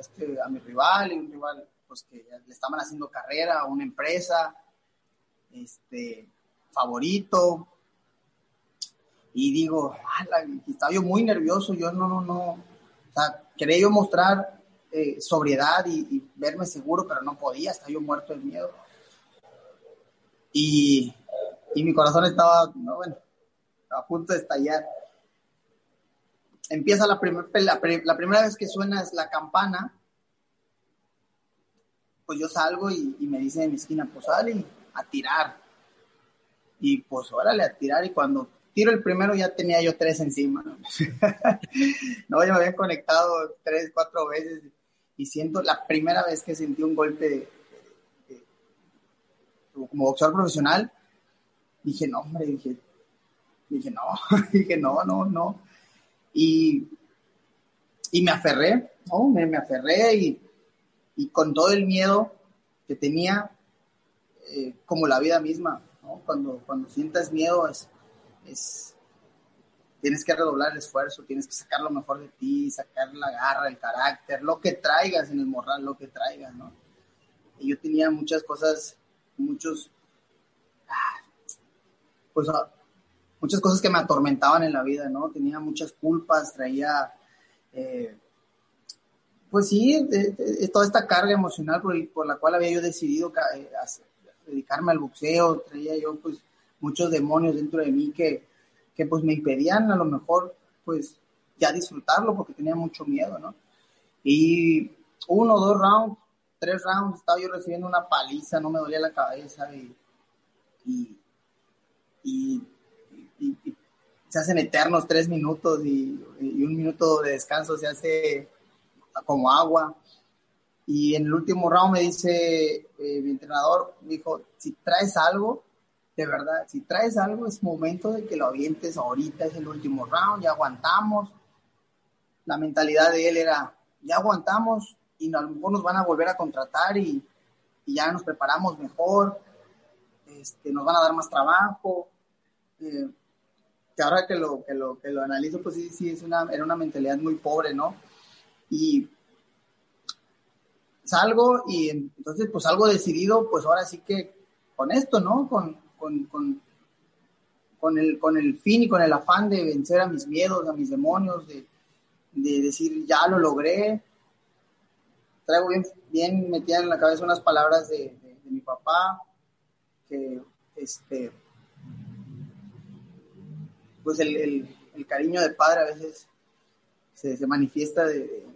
este, a mi rival, y un rival pues que le estaban haciendo carrera a una empresa, este, favorito. Y digo, estaba yo muy nervioso, yo no, no, no, o sea, quería yo mostrar eh, sobriedad y, y, verme seguro, pero no podía, estaba yo muerto de miedo y, mi corazón estaba, bueno, a punto de estallar. Empieza la, la, primera vez que suena es la campana pues yo salgo y, me dice en mi esquina, pues sale a tirar. Y pues órale a tirar y cuando tiro el primero ya tenía yo tres encima. No, no yo me había conectado tres, cuatro veces y siento la primera vez que sentí un golpe como boxeador profesional, dije, no, hombre, dije, dije, no, dije, no, no, no. Y, y me aferré, ¿no? Me, me aferré y, y, con todo el miedo que tenía, eh, como la vida misma, ¿no? Cuando, cuando sientas miedo es, es, tienes que redoblar el esfuerzo, tienes que sacar lo mejor de ti, sacar la garra, el carácter, lo que traigas en el morral, lo que traigas, ¿no? Y yo tenía muchas cosas, muchos, ah, pues ah, muchas cosas que me atormentaban en la vida, ¿no? Tenía muchas culpas, traía, eh, pues sí, toda esta carga emocional por, la cual había yo decidido eh, dedicarme al boxeo, traía yo pues muchos demonios dentro de mí que, que pues me impedían a lo mejor pues ya disfrutarlo porque tenía mucho miedo, ¿no? Y uno, dos rounds, tres rounds, estaba yo recibiendo una paliza, no me dolía la cabeza y y, se hacen eternos tres minutos y, un minuto de descanso se hace como agua. Y en el último round me dice eh, mi entrenador, me dijo, si traes algo, de verdad, si traes algo es momento de que lo avientes ahorita, es el último round, ya aguantamos. La mentalidad de él era, ya aguantamos y a lo mejor nos van a volver a contratar y, ya nos preparamos mejor, este, nos van a dar más trabajo. Eh, que ahora que lo, que lo, que lo analizo, pues sí, sí, es una, era una mentalidad muy pobre, ¿no? Y salgo y entonces pues algo decidido, pues ahora sí que con esto, ¿no? Con, con, con, con, el, con el fin y con el afán de vencer a mis miedos, a mis demonios, de, de decir, ya lo logré. Traigo bien, bien metida en la cabeza unas palabras de, de, de mi papá, que este pues el, cariño de padre a veces se, manifiesta de,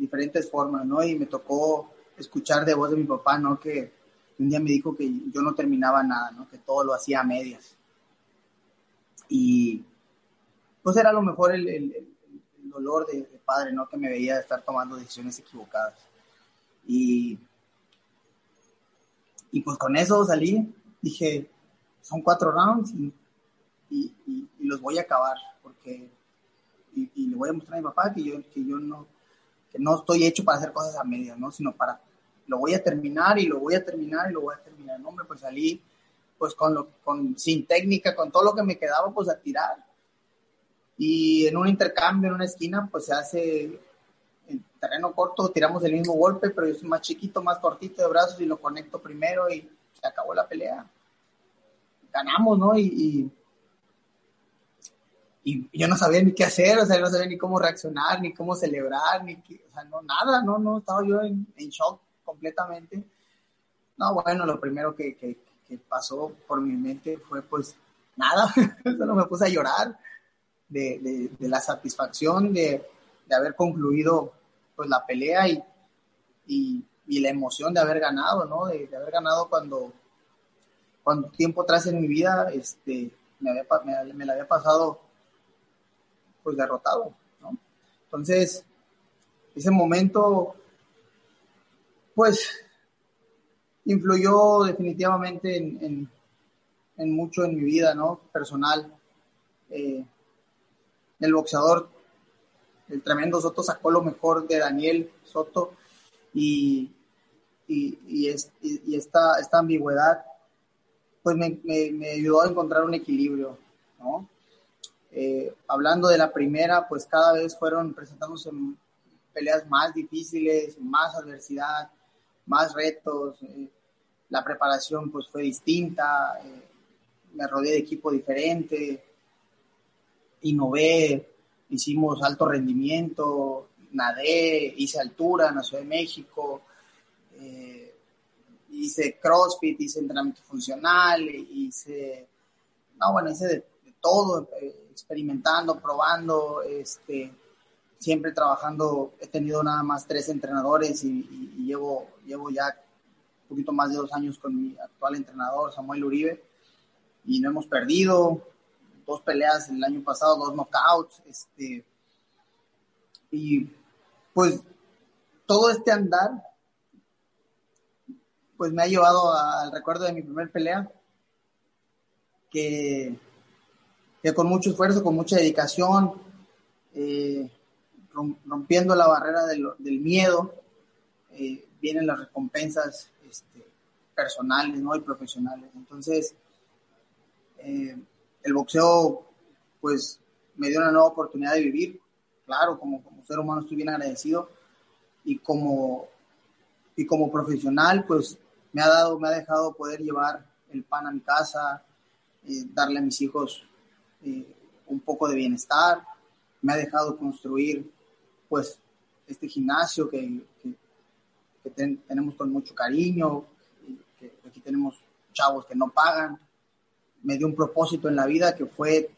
diferentes formas, ¿no? Y me tocó escuchar de voz de mi papá, ¿no? Que un día me dijo que yo no terminaba nada, ¿no? Que todo lo hacía a medias. Y pues era a lo mejor el, dolor de, padre, ¿no? Que me veía estar tomando decisiones equivocadas. Y, y pues con eso salí, dije, son cuatro rounds y y, los voy a acabar, porque, y, le voy a mostrar a mi papá que yo, que yo no, que no estoy hecho para hacer cosas a medias, ¿no? Sino para, lo voy a terminar y lo voy a terminar y lo voy a terminar. No, hombre, pues salí, pues con lo, con, sin técnica, con todo lo que me quedaba, pues a tirar. Y en un intercambio, en una esquina, pues se hace en terreno corto, tiramos el mismo golpe, pero yo soy más chiquito, más cortito de brazos y lo conecto primero y se acabó la pelea. Ganamos, ¿no? y y yo no sabía ni qué hacer, o sea, yo no sabía ni cómo reaccionar, ni cómo celebrar, ni o sea, no, nada, no, no, estaba yo en, shock completamente. No, bueno, lo primero que, que, pasó por mi mente fue pues nada, solo me puse a llorar de, de, la satisfacción de, de, haber concluido pues la pelea y, y, y, la emoción de haber ganado, ¿no? De, haber ganado cuando, cuando tiempo atrás en mi vida este, me, había, me, me la había pasado pues derrotado, ¿no? Entonces, ese momento, pues, influyó definitivamente en, mucho en mi vida, ¿no? Personal. Eh, el boxeador, el tremendo Soto sacó lo mejor de Daniel Soto y, y, esta, esta ambigüedad, pues me, me ayudó a encontrar un equilibrio, ¿no? Eh, hablando de la primera, pues cada vez fueron presentándose peleas más difíciles, más adversidad, más retos. Eh, la preparación pues fue distinta, eh, me rodeé de equipo diferente, innové, hicimos alto rendimiento, nadé, hice altura en la Ciudad de México, hice CrossFit, hice entrenamiento funcional, hice, no, bueno, hice de, todo, experimentando, probando, este, siempre trabajando. He tenido nada más tres entrenadores y, llevo, llevo ya poquito más de dos años con mi actual entrenador, Samuel Uribe, y no hemos perdido. Dos peleas el año pasado, dos knockouts. Este, y pues todo este andar, pues me ha llevado al recuerdo de mi primer pelea, que, que con mucho esfuerzo, con mucha dedicación, eh, rompiendo la barrera del, miedo, eh, vienen las recompensas este, personales y profesionales. Entonces, eh, el boxeo, pues, me dio una nueva oportunidad de vivir. Claro, como, ser humano estoy bien agradecido. Y como, y como profesional, pues, me ha dado, me ha dejado poder llevar el pan a mi casa, darle a mis hijos un poco de bienestar, me ha dejado construir pues este gimnasio que, tenemos con mucho cariño, que aquí tenemos chavos que no pagan, me dio un propósito en la vida que fue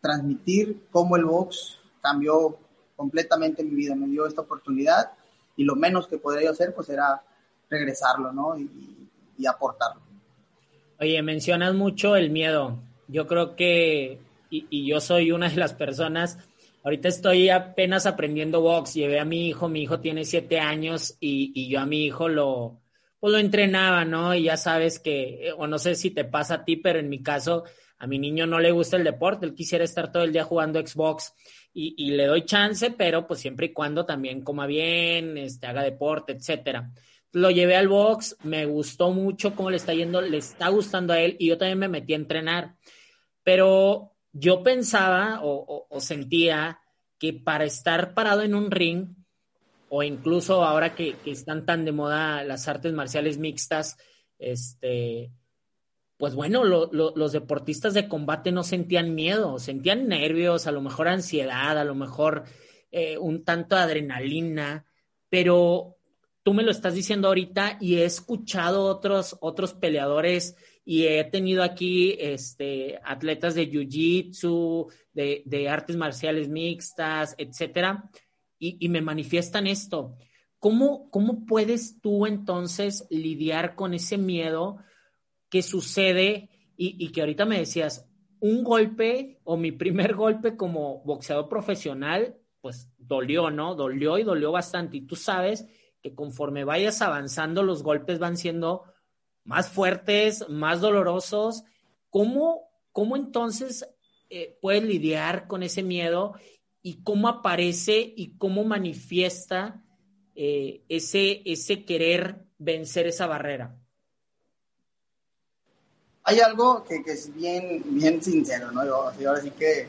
transmitir cómo el box cambió completamente mi vida, me dio esta oportunidad y lo menos que podría hacer pues era regresarlo, ¿no? Y, aportarlo. Oye, mencionas mucho el miedo. Yo creo que, y, y yo soy una de las personas Ahorita estoy apenas aprendiendo box. Llevé a mi hijo, mi hijo tiene siete años y, yo a mi hijo lo, pues lo entrenaba, ¿no? Y ya sabes que, o no sé si te pasa a ti, pero en mi caso, a mi niño no le gusta el deporte. Él quisiera estar todo el día jugando Xbox y, le doy chance, pero pues siempre y cuando también coma bien, este, haga deporte, etcétera. Lo llevé al box, me gustó mucho cómo le está yendo, le está gustando a él y yo también me metí a entrenar. Pero yo pensaba o, sentía que para estar parado en un ring, o incluso ahora que, están tan de moda las artes marciales mixtas, este, pues bueno, los deportistas de combate no sentían miedo, sentían nervios, a lo mejor ansiedad, a lo mejor eh, un tanto adrenalina, pero tú me lo estás diciendo ahorita y he escuchado otros, otros peleadores y he tenido aquí este, atletas de jiu-jitsu, de, artes marciales mixtas, etcétera, y, me manifiestan esto. ¿Cómo, ¿Cómo puedes tú entonces lidiar con ese miedo que sucede y, y que ahorita me decías, un golpe o mi primer golpe como boxeador profesional, pues dolió, ¿no? Dolió y dolió bastante. Y tú sabes que conforme vayas avanzando, los golpes van siendo más fuertes, más dolorosos. ¿Cómo, cómo entonces eh, puedes lidiar con ese miedo y cómo aparece y cómo manifiesta eh, ese, ese querer vencer esa barrera? Hay algo que, es bien, bien sincero, ¿no? Yo, ahora sí que,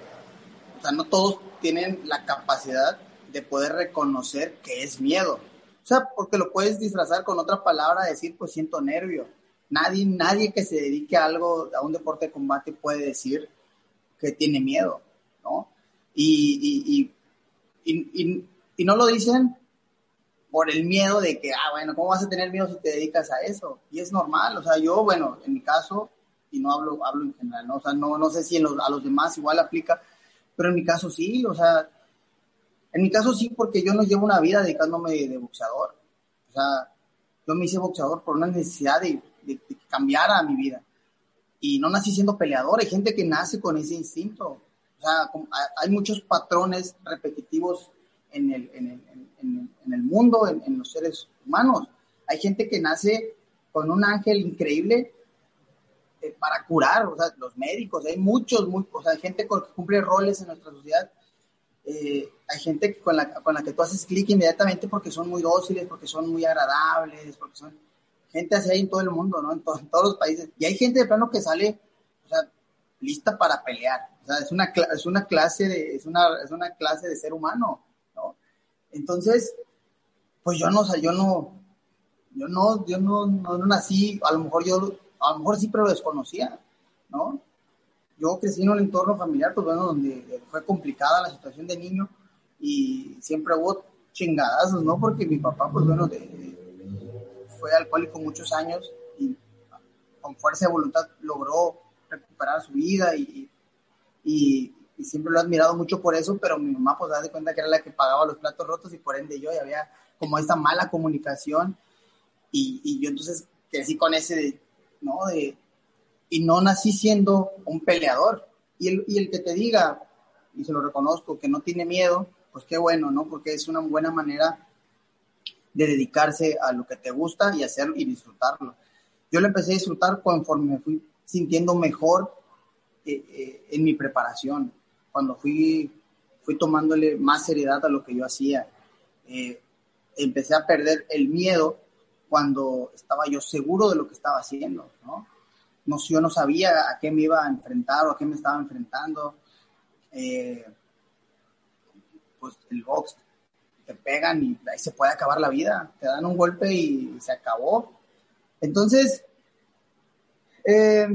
o sea, no todos tienen la capacidad de poder reconocer que es miedo. O sea, porque lo puedes disfrazar con otra palabra, decir, pues siento nervio Nadie, nadie que se dedique a algo, a un deporte de combate puede decir que tiene miedo, ¿no? Y, y, no lo dicen por el miedo de que, ah, bueno, ¿cómo vas a tener miedo si te dedicas a eso? Y es normal, o sea, yo, bueno, en mi caso, y no hablo, hablo en general, ¿no? O sea, no, no sé si a los demás igual aplica, pero en mi caso sí, o sea, en mi caso sí, porque yo no llevo una vida dedicándome de, de boxeador. O sea, yo me hice boxeador por una necesidad de, de, que cambiara mi vida. Y no nací siendo peleador, hay gente que nace con ese instinto. Hay muchos patrones repetitivos en el, en el, en, el mundo, en, los seres humanos. Hay gente que nace con un ángel increíble eh, para curar, los médicos, hay muchos, muy, hay gente que cumple roles en nuestra sociedad. Eh, hay gente con la, con la que tú haces clic inmediatamente porque son muy dóciles, porque son muy agradables, porque son gente así hay en todo el mundo, ¿no? En, todos los países. Y hay gente de plano que sale, o sea, lista para pelear. O sea, es una, es una clase de, es una, es una clase de ser humano, ¿no? Entonces, pues yo no, o sea, yo no, yo no, yo no, no, nací, a lo mejor yo, a lo mejor sí, pero lo desconocía, ¿no? Yo crecí en un entorno familiar, pues bueno, donde fue complicada la situación de niño y siempre hubo chingadazos, ¿no? Porque mi papá, pues bueno, de, fue alcohólico muchos años y con fuerza de voluntad logró recuperar su vida y, y, siempre lo he admirado mucho por eso, pero mi mamá pues da de cuenta que era la que pagaba los platos rotos y por ende yo y había como esta mala comunicación y, y yo entonces crecí con ese, ¿no? De, y no nací siendo un peleador. Y el, y el que te diga, y se lo reconozco, que no tiene miedo, pues qué bueno, ¿no? Porque es una buena manera de dedicarse a lo que te gusta y hacerlo y disfrutarlo. Yo lo empecé a disfrutar conforme me fui sintiendo mejor eh, eh, en mi preparación, cuando fui, fui tomándole más seriedad a lo que yo hacía. Eh, empecé a perder el miedo cuando estaba yo seguro de lo que estaba haciendo, ¿no? no yo no sabía a qué me iba a enfrentar o a qué me estaba enfrentando. pues el box te pegan y ahí se puede acabar la vida, te dan un golpe y se acabó. Entonces, eh,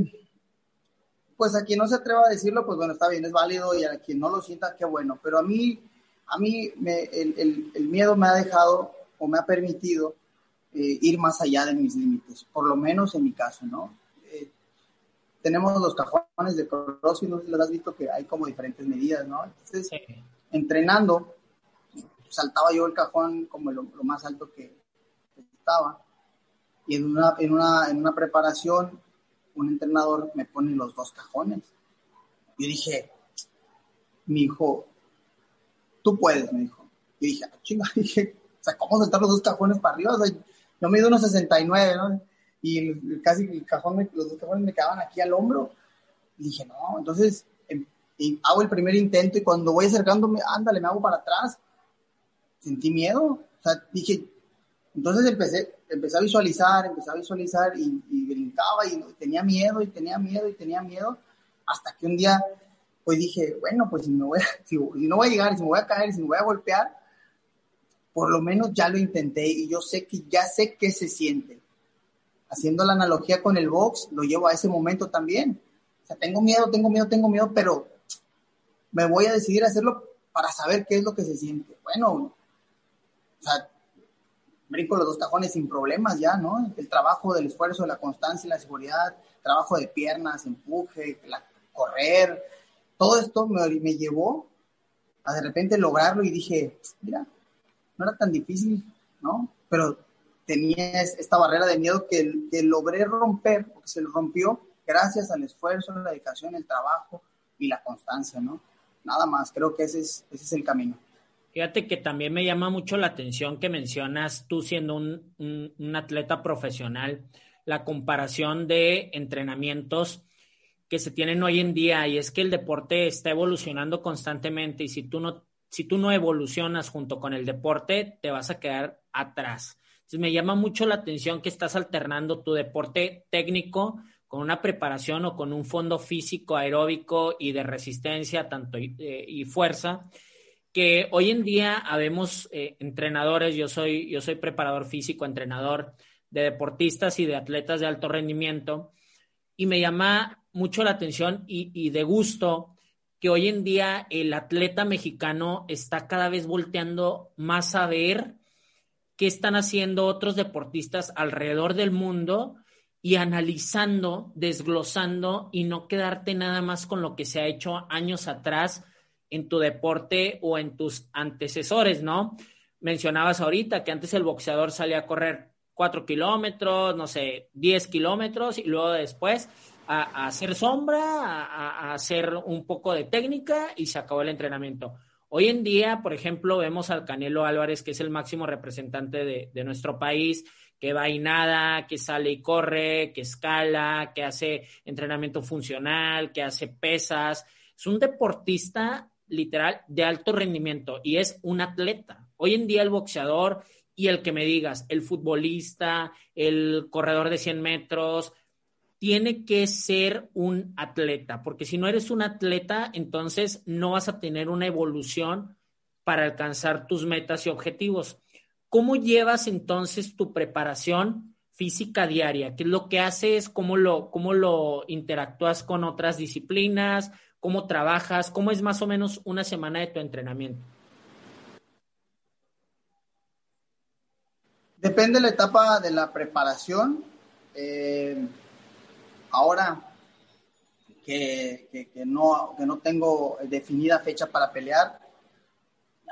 pues a quien no se atreva a decirlo, pues bueno, está bien, es válido y a quien no lo sienta, qué bueno, pero a mí, a mí el, miedo me ha dejado o me ha permitido eh, ir más allá de mis límites, por lo menos en mi caso, ¿no? Eh, tenemos los cajones de CrossFit, no sé si has visto que hay como diferentes medidas, ¿no? Entonces, entrenando, saltaba yo el cajón como lo, más alto que, estaba y en una, en una, en una preparación un entrenador me pone los dos cajones. Yo dije, mi hijo, tú puedes, me dijo. Y dije, ah, chinga, dije, o sea, ¿cómo saltar los dos cajones para arriba? O sea, yo mido unos 69, ¿no? Y casi el cajón, los dos cajones me quedaban aquí al hombro. Y dije, no, entonces em, hago el primer intento y cuando voy acercándome, ándale, me hago para atrás. Sentí miedo. O sea, dije, entonces empecé, empecé a visualizar, empecé a visualizar y, brincaba y tenía miedo y tenía miedo y tenía miedo hasta que un día pues dije, bueno, pues si, me voy si, no voy a llegar, si me voy a caer, si me voy a golpear, por lo menos ya lo intenté y yo sé que ya sé qué se siente. Haciendo la analogía con el box, lo llevo a ese momento también. O sea, tengo miedo, tengo miedo, tengo miedo, pero me voy a decidir a hacerlo para saber qué es lo que se siente. Bueno, o sea, brinco los dos cajones sin problemas ya, ¿no? El trabajo del esfuerzo, la constancia la seguridad, trabajo de piernas, empuje, correr, todo esto me, me llevó a de repente lograrlo y dije, mira, no era tan difícil, ¿no? Pero tenía esta barrera de miedo que, que logré romper, porque se rompió gracias al esfuerzo, la dedicación, el trabajo y la constancia, ¿no? Nada más, creo que ese es, ese es el camino. Fíjate que también me llama mucho la atención que mencionas tú siendo un, atleta profesional, la comparación de entrenamientos que se tienen hoy en día y es que el deporte está evolucionando constantemente y si tú no, si tú no evolucionas junto con el deporte, te vas a quedar atrás. Entonces me llama mucho la atención que estás alternando tu deporte técnico con una preparación o con un fondo físico, aeróbico y de resistencia, tanto y eh, fuerza que hoy en día habemos eh, entrenadores, yo soy, yo soy preparador físico, entrenador de deportistas y de atletas de alto rendimiento, y me llama mucho la atención y, y de gusto que hoy en día el atleta mexicano está cada vez volteando más a ver qué están haciendo otros deportistas alrededor del mundo y analizando, desglosando y no quedarte nada más con lo que se ha hecho años atrás en tu deporte o en tus antecesores, ¿no? Mencionabas ahorita que antes el boxeador salía a correr cuatro kilómetros, no sé, diez kilómetros y luego después a, hacer sombra, a, hacer un poco de técnica y se acabó el entrenamiento. Hoy en día, por ejemplo, vemos al Canelo Álvarez, que es el máximo representante de, de nuestro país, que va y nada, que sale y corre, que escala, que hace entrenamiento funcional, que hace pesas. Es un deportista literal de alto rendimiento y es un atleta. Hoy en día el boxeador y el que me digas, el futbolista, el corredor de 100 metros, tiene que ser un atleta, porque si no eres un atleta, entonces no vas a tener una evolución para alcanzar tus metas y objetivos. ¿Cómo llevas entonces tu preparación física diaria? ¿Qué es lo que haces? ¿Cómo lo, cómo lo interactúas con otras disciplinas? Cómo trabajas, cómo es más o menos una semana de tu entrenamiento. Depende de la etapa de la preparación. Eh, ahora que, no, no tengo definida fecha para pelear,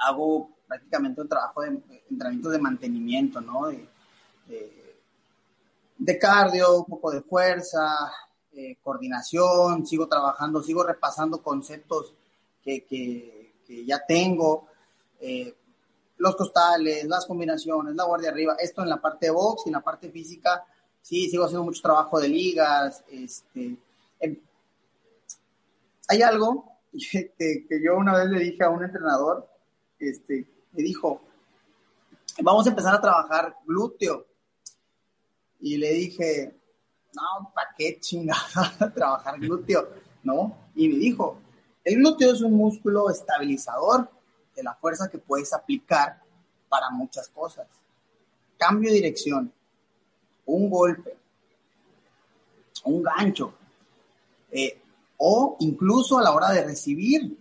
hago prácticamente un trabajo de entrenamiento de mantenimiento, ¿no? de cardio, un poco de fuerza, eh, coordinación, sigo trabajando, sigo repasando conceptos que, que, ya tengo, eh, los costales, las combinaciones, la guardia arriba, esto en la parte de box y en la parte física, sí, sigo haciendo mucho trabajo de ligas, este, em, hay algo que, que, yo una vez le dije a un entrenador, este, me dijo, vamos a empezar a trabajar glúteo. Y le dije, no, ¿para qué chingada trabajar glúteo? ¿No? Y me dijo, el glúteo es un músculo estabilizador de la fuerza que puedes aplicar para muchas cosas. Cambio de dirección, un golpe, un gancho, eh, o incluso a la hora de recibir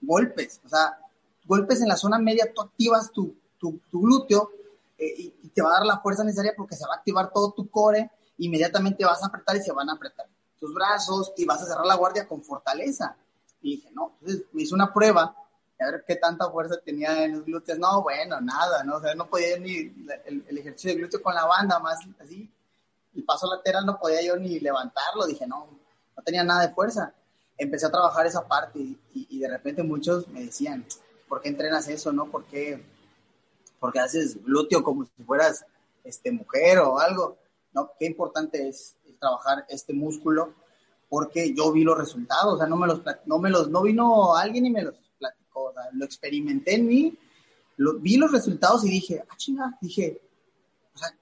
golpes, o sea, golpes en la zona media, tú activas tu, tu, glúteo eh, y, y, te va a dar la fuerza necesaria porque se va a activar todo tu core, inmediatamente vas a apretar y se van a apretar tus brazos y vas a cerrar la guardia con fortaleza. Y dije, no, entonces me hice una prueba a ver qué tanta fuerza tenía en los glúteos. No, bueno, nada, ¿no? O sea, no podía ni el, ejercicio de glúteo con la banda, más así, el paso lateral no podía yo ni levantarlo. Dije, no, no tenía nada de fuerza. Empecé a trabajar esa parte y, y, de repente muchos me decían, ¿por qué entrenas eso, no? ¿Por qué, porque haces glúteo como si fueras este, mujer o algo? ¿No? Qué importante es, trabajar este músculo porque yo vi los resultados, o sea, no me los, no me los, no vino alguien y me los platicó, o sea, lo experimenté en mí, lo, vi los resultados y dije, ah, chinga, dije, o sea,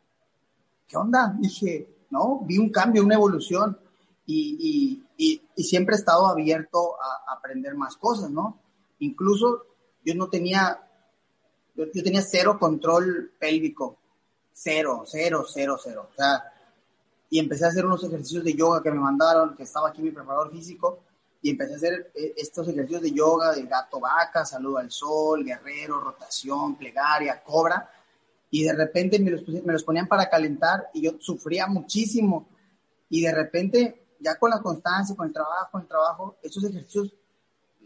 ¿qué onda? Dije, no, vi un cambio, una evolución y, y, y, siempre he estado abierto a, a, aprender más cosas, ¿no? Incluso yo no tenía, yo, yo tenía cero control pélvico, cero, cero, cero, cero, o sea, y empecé a hacer unos ejercicios de yoga que me mandaron, que estaba aquí mi preparador físico, y empecé a hacer eh, estos ejercicios de yoga de gato vaca, saludo al sol, guerrero, rotación, plegaria, cobra, y de repente me los, me los ponían para calentar y yo sufría muchísimo, y de repente, ya con la constancia, con el trabajo, con el trabajo, esos ejercicios,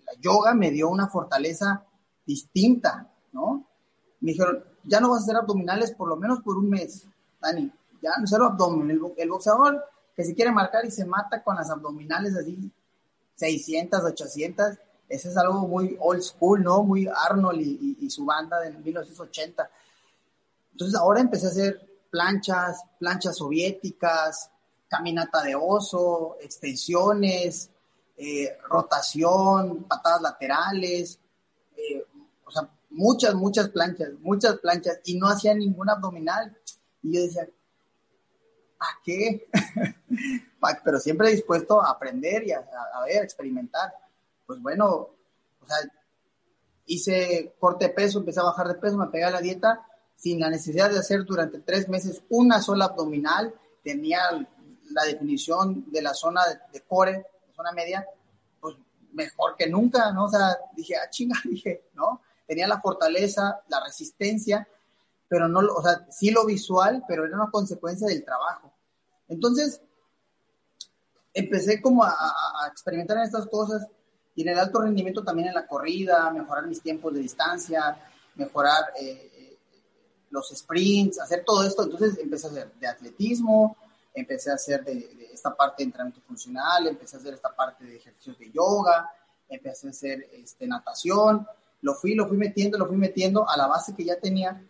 la yoga me dio una fortaleza distinta, ¿no? Me dijeron, ya no vas a hacer abdominales por lo menos por un mes, Dani, ya no solo abdomen, el, el, boxeador que se quiere marcar y se mata con las abdominales así 600, 800, ese es algo muy old school, ¿no? Muy Arnold y su banda de 1980. Entonces ahora empecé a hacer planchas, planchas soviéticas, caminata de oso, extensiones, eh, rotación, patadas laterales, eh, o sea, muchas, muchas planchas, muchas planchas, y no hacía ningún abdominal. Y yo decía, ¿a qué? Pero siempre dispuesto a aprender y a, ver, a experimentar. Pues bueno, o sea, hice corte de peso, empecé a bajar de peso, me pegué a la dieta sin la necesidad de hacer durante tres meses una sola abdominal, tenía la definición de la zona de, core, zona media, pues mejor que nunca, ¿no? O sea, dije, ah, chinga, dije, ¿no? Tenía la fortaleza, la resistencia, pero no, o sea, sí lo visual, pero era una consecuencia del trabajo. Entonces, empecé como a, experimentar en estas cosas y en el alto rendimiento también en la corrida, mejorar mis tiempos de distancia, mejorar eh, los sprints, hacer todo esto. Entonces empecé a hacer de atletismo, empecé a hacer de, de, esta parte de entrenamiento funcional, empecé a hacer esta parte de ejercicios de yoga, empecé a hacer este, natación, lo fui, lo fui metiendo, lo fui metiendo a la base que ya tenía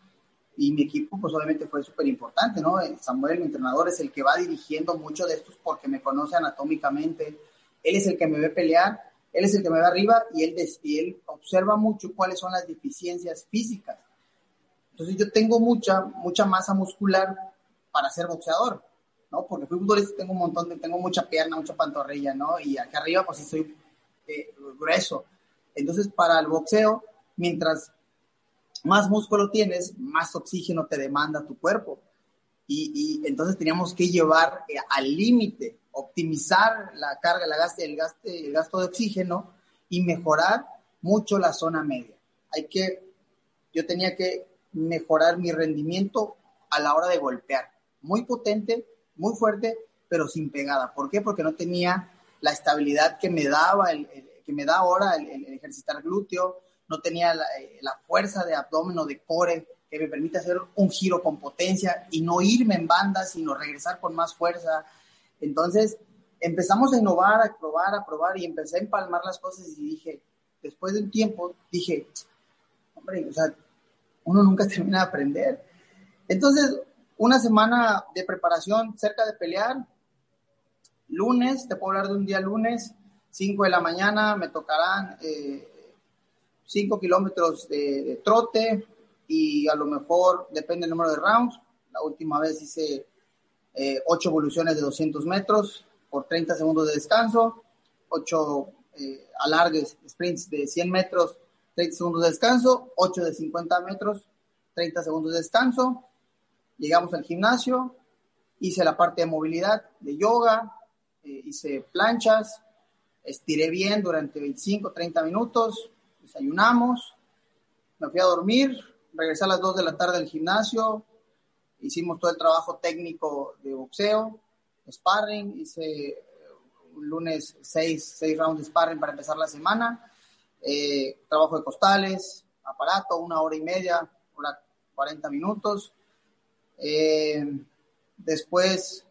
y mi equipo pues obviamente fue súper importante, ¿no? Eh, Samuel, mi entrenador, es el que va dirigiendo mucho de estos porque me conoce anatómicamente, él es el que me ve pelear, él es el que me ve arriba y él, y él observa mucho cuáles son las deficiencias físicas. Entonces yo tengo mucha, mucha masa muscular para ser boxeador, ¿no? Porque fui futbolista, tengo un montón tengo mucha pierna, mucha pantorrilla, ¿no? Y acá arriba pues sí soy eh, grueso. Entonces para el boxeo, mientras más músculo tienes, más oxígeno te demanda tu cuerpo. Y, entonces teníamos que llevar eh, al límite, optimizar la carga, la gaste, el, gaste, el gasto de oxígeno y mejorar mucho la zona media. Hay que, yo tenía que mejorar mi rendimiento a la hora de golpear. Muy potente, muy fuerte, pero sin pegada. ¿Por qué? Porque no tenía la estabilidad que me daba, el que me da ahora el, el ejercitar glúteo, no tenía la, eh, la, fuerza de abdomen o de core que me permite hacer un giro con potencia y no irme en banda, sino regresar con más fuerza. Entonces, empezamos a innovar, a probar, a probar y empecé a empalmar las cosas y dije, después de un tiempo, dije, hombre, o sea, uno nunca termina de aprender. Entonces, una semana de preparación cerca de pelear, lunes, te puedo hablar de un día lunes, 5 de la mañana, me tocarán 5 eh, kilómetros de, trote y a lo mejor, depende del número de rounds, la última vez hice 8 eh, evoluciones de 200 metros por 30 segundos de descanso, 8 eh, alargues, sprints de 100 metros, 30 segundos de descanso, 8 de 50 metros, 30 segundos de descanso. Llegamos al gimnasio, hice la parte de movilidad, de yoga, eh, hice planchas, estiré bien durante 25, 30 minutos, desayunamos, me fui a dormir, regresé a las 2 de la tarde al gimnasio, hicimos todo el trabajo técnico de boxeo, sparring, hice un lunes 6, rounds de sparring para empezar la semana, eh, trabajo de costales, aparato, una hora y media, hora 40 minutos. Eh, después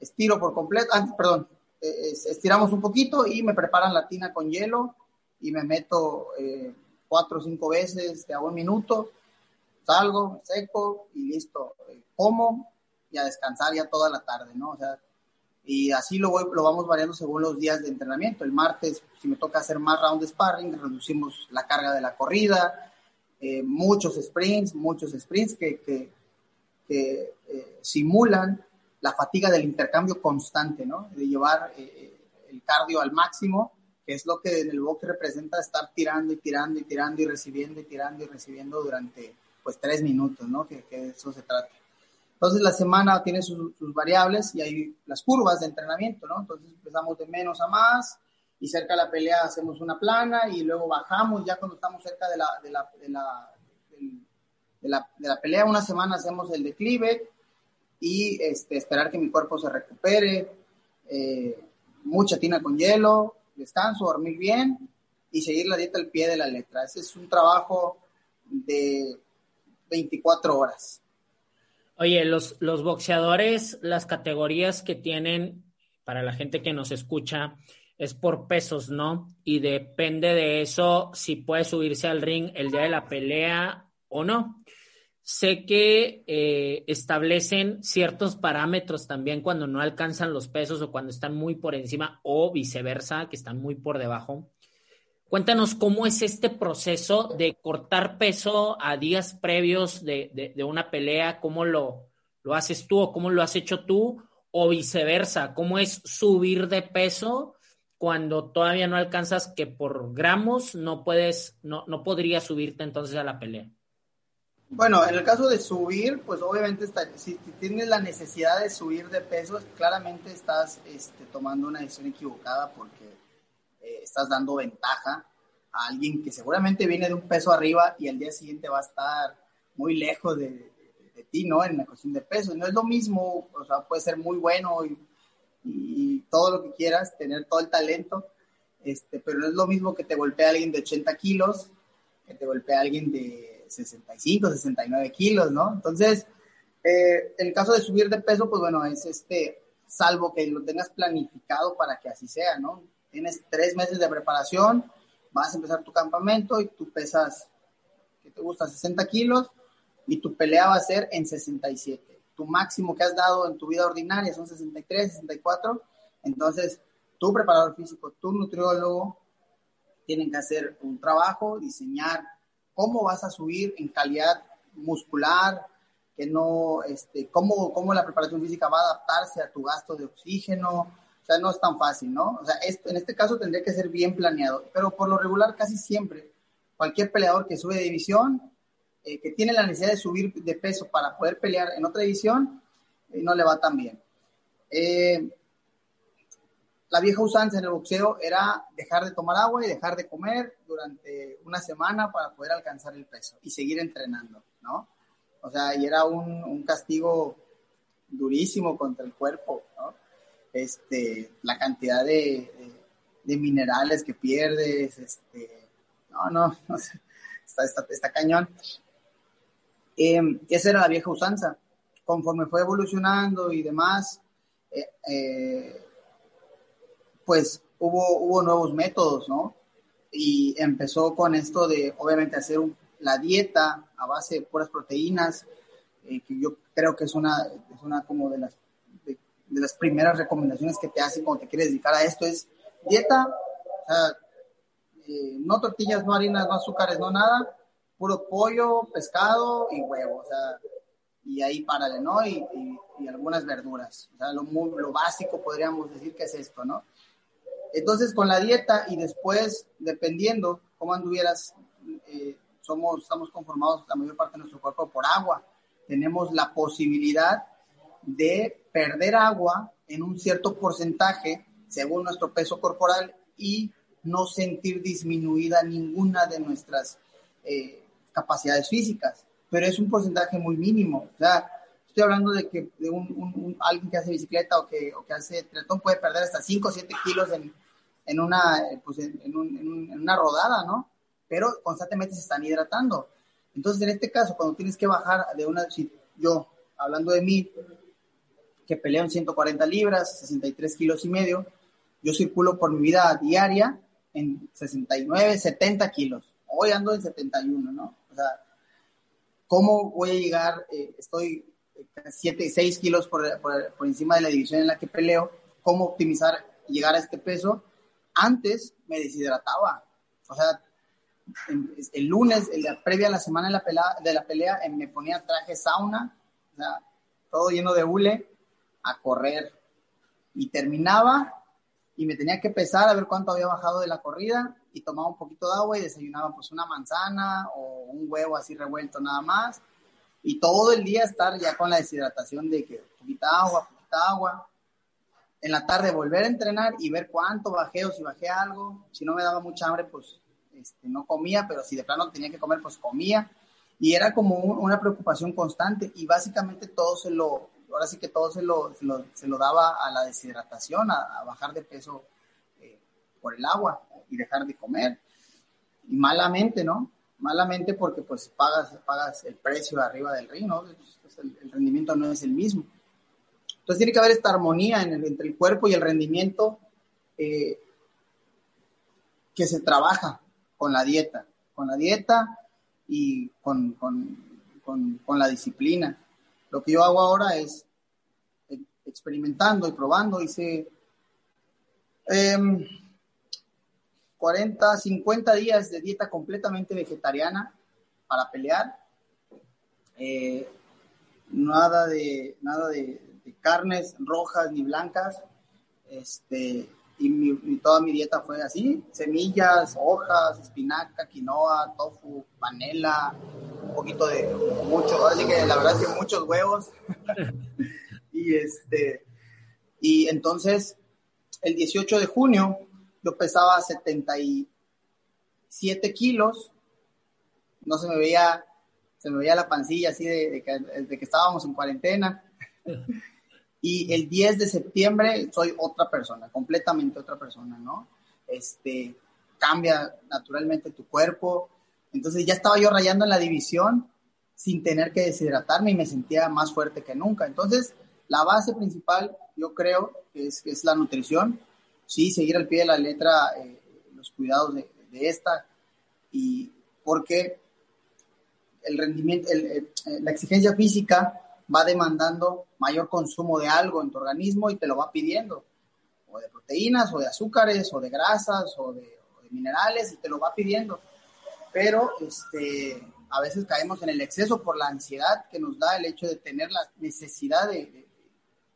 estiro por completo, antes, perdón, estiramos un poquito y me preparan la tina con hielo y me meto cuatro o cinco veces de a un minuto, salgo, seco y listo. como y a descansar ya toda la tarde, ¿no? O sea, y así lo, voy, lo vamos variando según los días de entrenamiento. El martes, si me toca hacer más round de sparring, reducimos la carga de la corrida, eh, muchos sprints, muchos sprints que, que, eh, simulan la fatiga del intercambio constante, ¿no? De llevar eh, el cardio al máximo, que es lo que en el box representa estar tirando y tirando y tirando y recibiendo y tirando y recibiendo durante, pues, tres minutos, ¿no? Que, que eso se trata. Entonces la semana tiene sus, variables y hay las curvas de entrenamiento, ¿no? Entonces empezamos de menos a más y cerca de la pelea hacemos una plana y luego bajamos ya cuando estamos cerca de la, de la, de la, de la pelea. Una semana hacemos el declive y este, esperar que mi cuerpo se recupere, eh, mucha tina con hielo, descanso, dormir bien y seguir la dieta al pie de la letra. Ese es un trabajo de 24 horas. Oye, los, los boxeadores, las categorías que tienen, para la gente que nos escucha, es por pesos, ¿no? Y depende de eso si puede subirse al ring el día de la pelea o no. Sé que eh, establecen ciertos parámetros también cuando no alcanzan los pesos o cuando están muy por encima o viceversa, que están muy por debajo. Cuéntanos cómo es este proceso de cortar peso a días previos de, una pelea, cómo lo, lo haces tú o cómo lo has hecho tú, o viceversa, cómo es subir de peso cuando todavía no alcanzas que por gramos no puedes, no, no podrías subirte entonces a la pelea. Bueno, en el caso de subir, pues obviamente está, si tienes la necesidad de subir de peso, claramente estás este, tomando una decisión equivocada porque eh, estás dando ventaja a alguien que seguramente viene de un peso arriba y al día siguiente va a estar muy lejos de, ti, ¿no? En la cuestión de peso. No es lo mismo, o sea, puede ser muy bueno y, todo lo que quieras, tener todo el talento, este, pero no es lo mismo que te golpee alguien de 80 kilos, que te golpee alguien de 65, 69 kilos, ¿no? Entonces, eh, en el caso de subir de peso, pues bueno, es este, salvo que lo tengas planificado para que así sea, ¿no? tienes tres meses de preparación, vas a empezar tu campamento y tú pesas, ¿qué te gusta? 60 kilos y tu pelea va a ser en 67. Tu máximo que has dado en tu vida ordinaria son 63, 64. Entonces, tu preparador físico, tu nutriólogo, tienen que hacer un trabajo, diseñar cómo vas a subir en calidad muscular, que no, este, cómo, cómo la preparación física va a adaptarse a tu gasto de oxígeno, o sea, no es tan fácil, ¿no? O sea, en este caso tendría que ser bien planeado, pero por lo regular casi siempre cualquier peleador que sube de división, eh, que tiene la necesidad de subir de peso para poder pelear en otra división, eh, no le va tan bien. Eh, la vieja usanza en el boxeo era dejar de tomar agua y dejar de comer durante una semana para poder alcanzar el peso y seguir entrenando, ¿no? O sea, y era un, un castigo durísimo contra el cuerpo, ¿no? este, la cantidad de, minerales que pierdes, este, no, no, está, está, cañón. Em, esa era la vieja usanza. Conforme fue evolucionando y demás, eh, eh, pues hubo, hubo nuevos métodos, ¿no? Y empezó con esto de, obviamente, hacer la dieta a base de puras proteínas, eh, que yo creo que es una, es una como de las, de, las primeras recomendaciones que te hacen cuando te quieres dedicar a esto, es dieta, o sea, no tortillas, no harinas, no azúcares, no nada, puro pollo, pescado y huevo, o sea, y ahí párale, ¿no? Y, algunas verduras, o sea, lo, lo básico podríamos decir que es esto, ¿no? Entonces, con la dieta y después, dependiendo cómo anduvieras, eh, somos, estamos conformados la mayor parte de nuestro cuerpo por agua. Tenemos la posibilidad de perder agua en un cierto porcentaje según nuestro peso corporal y no sentir disminuida ninguna de nuestras eh, capacidades físicas, pero es un porcentaje muy mínimo. O sea, estoy hablando de que de un, alguien que hace bicicleta o que, o que hace triatlón puede perder hasta 5 o 7 kilos en, en una, eh, pues en, una rodada, ¿no? Pero constantemente se están hidratando. Entonces, en este caso, cuando tienes que bajar de una, si yo, hablando de mí, que peleo en 140 libras, 63 kilos y medio, yo circulo por mi vida diaria en 69, 70 kilos. Hoy ando en 71, ¿no? O sea, ¿cómo voy a llegar? Eh, estoy 7, eh, 6 kilos por, encima de la división en la que peleo. ¿Cómo optimizar llegar a este peso? Antes me deshidrataba. O sea, el lunes, el previa a la semana de la, pelea, de la pelea, eh, me ponía traje sauna, o sea, todo lleno de hule, a correr. Y terminaba y me tenía que pesar a ver cuánto había bajado de la corrida y tomaba un poquito de agua y desayunaba pues una manzana o un huevo así revuelto nada más y todo el día estar ya con la deshidratación de que poquita agua, poquita agua. En la tarde volver a entrenar y ver cuánto bajé o si bajé algo. Si no me daba mucha hambre, pues este, no comía, pero si de plano tenía que comer, pues comía. Y era como una preocupación constante y básicamente todo se lo, ahora sí que todo se lo, se lo, daba a la deshidratación, a, bajar de peso eh, por el agua y dejar de comer. Y malamente, ¿no? Malamente porque pues pagas, pagas el precio arriba del ring, ¿no? el, rendimiento no es el mismo. Entonces tiene que haber esta armonía entre el cuerpo y el rendimiento eh, que se trabaja con la dieta, con la dieta y con, la disciplina. Lo que yo hago ahora es eh, experimentando y probando, hice 40, em, 50 días de dieta completamente vegetariana para pelear. Eh, nada de, nada de, carnes rojas ni blancas. Este, y, toda mi dieta fue así, semillas, hojas, espinaca, quinoa, tofu, panela, un poquito de mucho, así que la verdad es que muchos huevos. y este, y entonces, el 18 de junio, yo pesaba 77 kilos, no se me veía, se me veía la pancilla así de que estábamos en cuarentena. y el 10 de septiembre soy otra persona, completamente otra persona, ¿no? Este, cambia naturalmente tu cuerpo, entonces ya estaba yo rayando en la división sin tener que deshidratarme y me sentía más fuerte que nunca. Entonces, la base principal, yo creo, es, es la nutrición. Sí, seguir al pie de la letra eh, los cuidados de, esta y porque el rendimiento, la exigencia física va demandando mayor consumo de algo en tu organismo y te lo va pidiendo, o de proteínas, o de azúcares, o de grasas, o de, de minerales, y te lo va pidiendo pero este, a veces caemos en el exceso por la ansiedad que nos da el hecho de tener la necesidad de,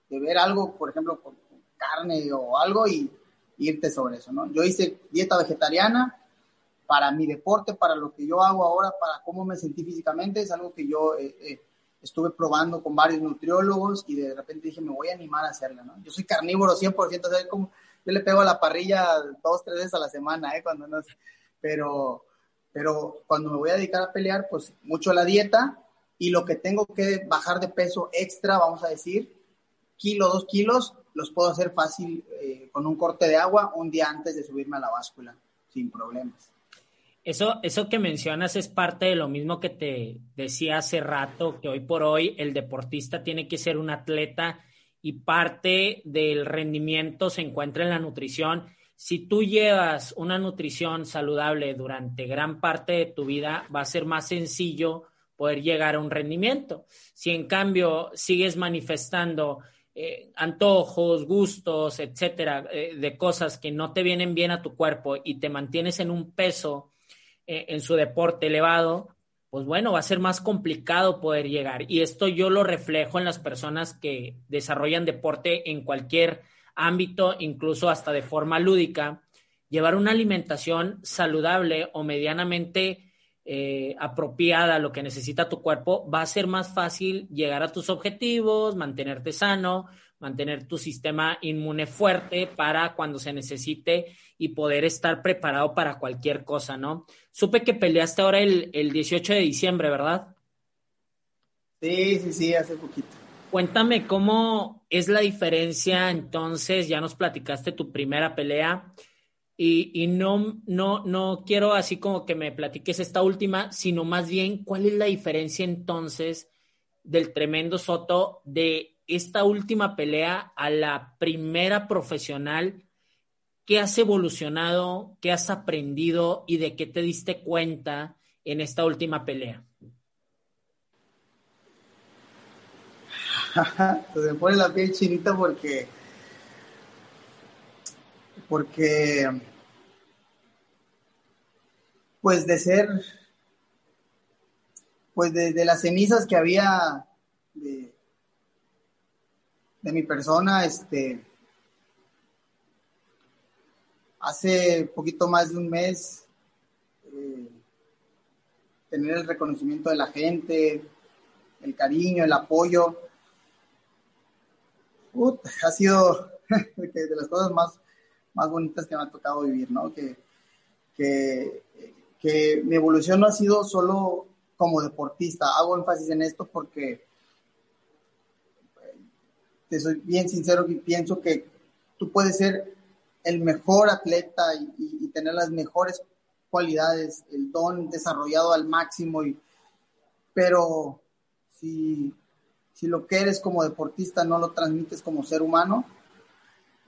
ver algo, por ejemplo, con carne o algo y, irte sobre eso, ¿no? Yo hice dieta vegetariana para mi deporte, para lo que yo hago ahora, para cómo me sentí físicamente, es algo que yo eh, eh, estuve probando con varios nutriólogos y de repente dije, me voy a animar a hacerla, ¿no? Yo soy carnívoro 100%, o sea, como, yo le pego a la parrilla dos, tres veces a la semana, ¿eh? Cuando no, pero pero cuando me voy a dedicar a pelear, pues mucho la dieta y lo que tengo que bajar de peso extra, vamos a decir, kilo, dos kilos, los puedo hacer fácil eh, con un corte de agua un día antes de subirme a la báscula, sin problemas. Eso, eso que mencionas es parte de lo mismo que te decía hace rato, que hoy por hoy el deportista tiene que ser un atleta y parte del rendimiento se encuentra en la nutrición. Si tú llevas una nutrición saludable durante gran parte de tu vida, va a ser más sencillo poder llegar a un rendimiento. Si en cambio sigues manifestando eh, antojos, gustos, etcétera, eh, de cosas que no te vienen bien a tu cuerpo y te mantienes en un peso en su deporte elevado, pues bueno, va a ser más complicado poder llegar. Y esto yo lo reflejo en las personas que desarrollan deporte en cualquier ámbito, incluso hasta de forma lúdica. Llevar una alimentación saludable o medianamente eh, apropiada a lo que necesita tu cuerpo, va a ser más fácil llegar a tus objetivos, mantenerte sano, mantener tu sistema inmune fuerte para cuando se necesite y poder estar preparado para cualquier cosa, ¿no? Supe que peleaste ahora el, el 18 de diciembre, ¿verdad? Sí, sí, sí, hace poquito. Cuéntame cómo es la diferencia entonces, ya nos platicaste tu primera pelea, y, no, no, no quiero así como que me platiques esta última, sino más bien cuál es la diferencia entonces del tremendo Soto de esta última pelea a la primera profesional. ¿Qué has evolucionado? ¿Qué has aprendido? ¿Y de qué te diste cuenta en esta última pelea? Se me pone la piel chinita porque porque pues de ser, pues de, las cenizas que había de, mi persona, este, hace poquito más de un mes, eh, tener el reconocimiento de la gente, el cariño, el apoyo, ha sido de las cosas más más bonitas que me ha tocado vivir, ¿no? Que, que mi evolución no ha sido solo como deportista. Hago énfasis en esto porque te soy bien sincero y pienso que tú puedes ser el mejor atleta y, tener las mejores cualidades, el don desarrollado al máximo, y, pero si, si lo que eres como deportista no lo transmites como ser humano,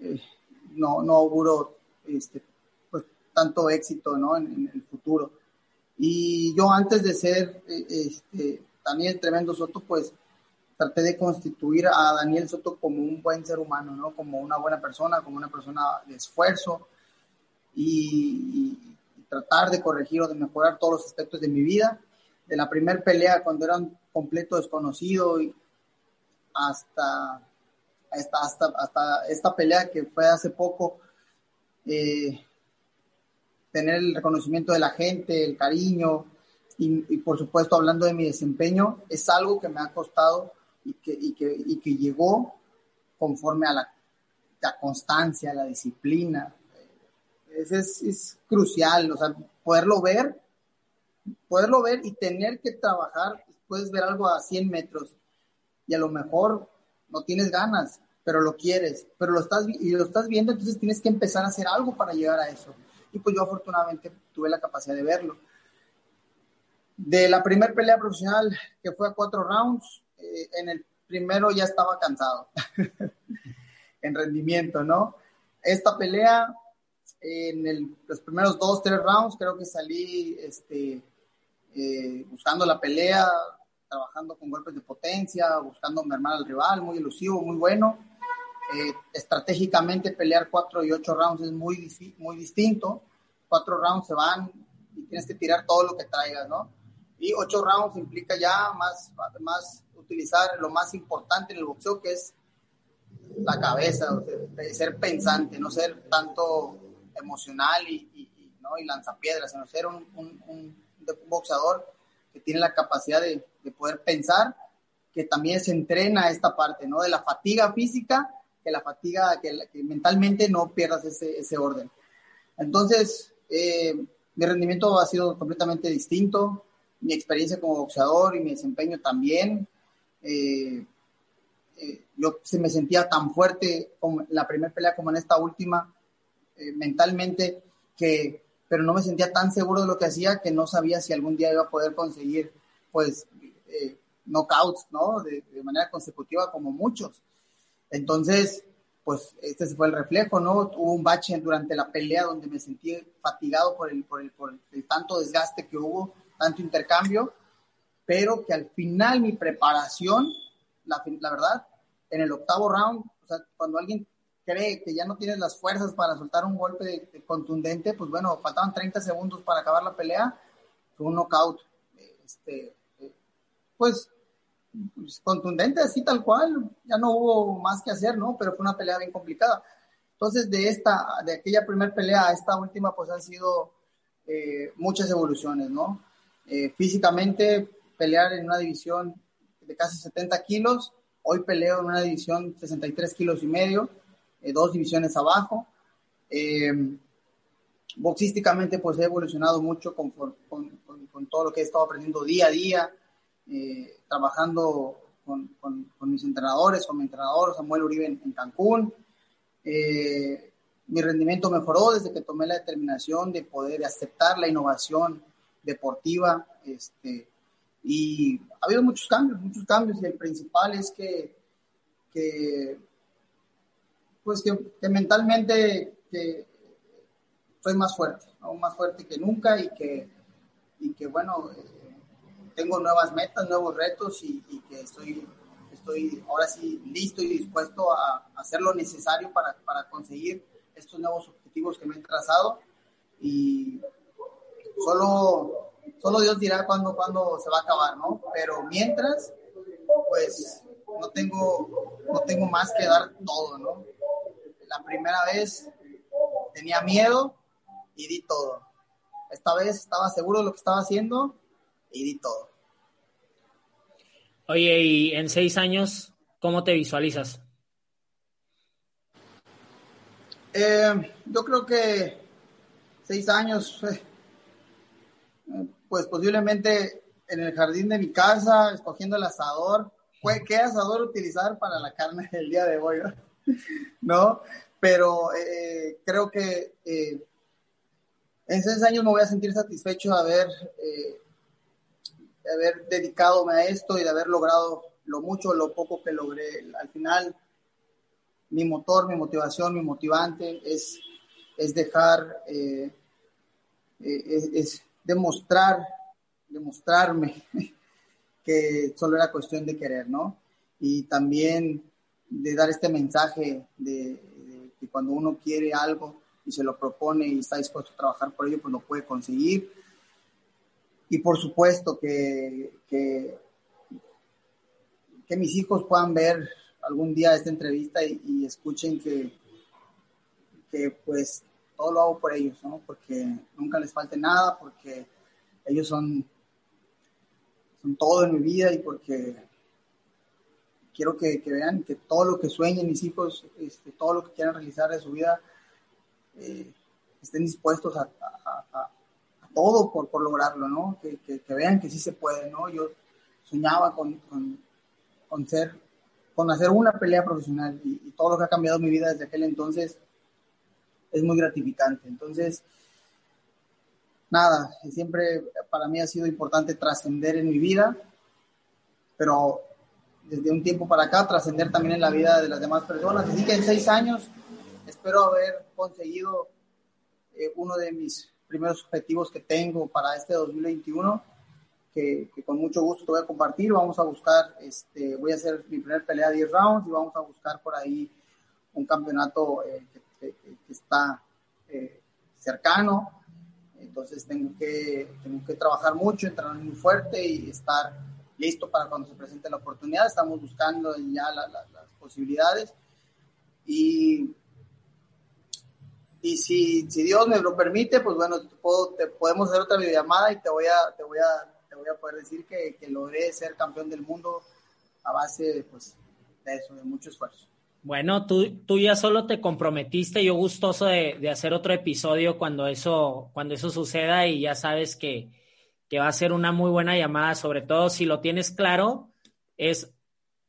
eh, no, no auguro este, pues, tanto éxito ¿no? en, el futuro. Y yo antes de ser eh, este, Daniel Tremendo Soto, pues traté de constituir a Daniel Soto como un buen ser humano, ¿no? como una buena persona, como una persona de esfuerzo y, tratar de corregir o de mejorar todos los aspectos de mi vida. De la primera pelea cuando era un completo desconocido y hasta hasta, hasta, hasta esta pelea que fue hace poco, eh, tener el reconocimiento de la gente, el cariño y, por supuesto hablando de mi desempeño, es algo que me ha costado y que, y que, y que llegó conforme a la, la constancia, la disciplina. Es, es, es, crucial, o sea, poderlo ver, poderlo ver y tener que trabajar, puedes ver algo a 100 metros y a lo mejor no tienes ganas, pero lo quieres, pero lo estás, y lo estás viendo, entonces tienes que empezar a hacer algo para llegar a eso. Y pues yo afortunadamente tuve la capacidad de verlo. De la primera pelea profesional, que fue a cuatro rounds, eh, en el primero ya estaba cansado en rendimiento, ¿no? Esta pelea, en los primeros dos, tres rounds, creo que salí este, eh, buscando la pelea, trabajando con golpes de potencia, buscando mermar al rival, muy elusivo, muy bueno. Eh, estratégicamente pelear cuatro y ocho rounds es muy, muy distinto. Cuatro rounds se van y tienes que tirar todo lo que traigas, ¿no? Y ocho rounds implica ya más, más utilizar lo más importante en el boxeo, que es la cabeza, de, ser pensante, no ser tanto emocional y, y, ¿no? y lanzapiedras, sino ser un, un, un boxeador que tiene la capacidad de, poder pensar, que también se entrena esta parte, ¿no? De la fatiga física, que la fatiga, que, mentalmente no pierdas ese, ese orden. Entonces, eh, mi rendimiento ha sido completamente distinto, mi experiencia como boxeador y mi desempeño también. Eh, eh, yo se me sentía tan fuerte en la primera pelea como en esta última, mentalmente, que pero no me sentía tan seguro de lo que hacía que no sabía si algún día iba a poder conseguir, pues, eh, knockouts, ¿no? De, manera consecutiva como muchos. Entonces, pues, este fue el reflejo, ¿no? Hubo un bache durante la pelea donde me sentí fatigado por el, por el, por el tanto desgaste que hubo, tanto intercambio, pero que al final mi preparación, la, la verdad, en el octavo round, o sea, cuando alguien cree que ya no tienes las fuerzas para soltar un golpe contundente, pues bueno, faltaban 30 segundos para acabar la pelea, fue un knockout, este, pues, pues, contundente, así tal cual, ya no hubo más que hacer, ¿no? Pero fue una pelea bien complicada. Entonces, de esta, de aquella primera pelea a esta última, pues han sido eh, muchas evoluciones, ¿no? Eh, físicamente, pelear en una división de casi 70 kilos, hoy peleo en una división 63 kilos y medio, eh, dos divisiones abajo. Eh, boxísticamente, pues he evolucionado mucho con, con, con, todo lo que he estado aprendiendo día a día, eh, trabajando con, mis entrenadores, con mi entrenador Samuel Uribe en, Cancún. mi rendimiento mejoró desde que tomé la determinación de poder aceptar la innovación deportiva. Este, y ha habido muchos cambios, muchos cambios, y el principal es que, que pues que, mentalmente soy más fuerte, aún más fuerte que nunca y que, y que bueno, eh, tengo nuevas metas, nuevos retos y, que estoy, estoy ahora sí listo y dispuesto a, hacer lo necesario para, para conseguir estos nuevos objetivos que me he trazado. Y solo, solo Dios dirá cuándo, cuándo se va a acabar, ¿no? Pero mientras, pues no tengo, no tengo más que dar todo, ¿no? la primera vez tenía miedo y di todo. Esta vez estaba seguro de lo que estaba haciendo y di todo. Oye, y en seis años, ¿cómo te visualizas? Eh, yo creo que seis años, eh, pues posiblemente en el jardín de mi casa, escogiendo el asador. ¿Qué asador utilizar para la carne del día de hoy? ¿no? Pero eh, creo que eh, en seis años me voy a sentir satisfecho de haber, eh, de haber dedicado a esto y de haber logrado lo mucho lo poco que logré. Al final, mi motor, mi motivación, mi motivante es, es dejar, es, es demostrar, demostrarme que solo era cuestión de querer, ¿no? Y también de dar este mensaje de, que cuando uno quiere algo y se lo propone y está dispuesto a trabajar por ello, pues lo puede conseguir. Y por supuesto que, que, mis hijos puedan ver algún día esta entrevista y, escuchen que, que pues todo lo hago por ellos, ¿no? Porque nunca les falte nada, porque ellos son, son todo en mi vida y porque quiero que, vean que todo lo que sueñen mis hijos, este, todo lo que quieran realizar de su vida, eh, estén dispuestos a, todo por, por, lograrlo, ¿no? Que, vean que sí se puede, ¿no? Yo soñaba con, con, con hacer una pelea profesional y, todo lo que ha cambiado mi vida desde aquel entonces es muy gratificante. Entonces, nada, siempre para mí ha sido importante trascender en mi vida, pero desde un tiempo para acá, trascender también en la vida de las demás personas. Así que en seis años espero haber conseguido eh, uno de mis primeros objetivos que tengo para este 2021, que, con mucho gusto te voy a compartir. Vamos a buscar, este, voy a hacer mi primer pelea de 10 rounds y vamos a buscar por ahí un campeonato eh, que, está eh, cercano. Entonces tengo que, tengo que trabajar mucho, entrenar muy fuerte y estar listo para cuando se presente la oportunidad. Estamos buscando ya las posibilidades. Y, y si, si, Dios me lo permite, pues bueno, te, podemos hacer otra videollamada y te voy a, te voy a, te voy a poder decir que, que logré ser campeón del mundo a base pues, de eso, de mucho esfuerzo. Bueno, tú, tú ya solo te comprometiste, yo gustoso de, de, hacer otro episodio cuando eso, cuando eso suceda y ya sabes que, que va a ser una muy buena llamada, sobre todo si lo tienes claro, es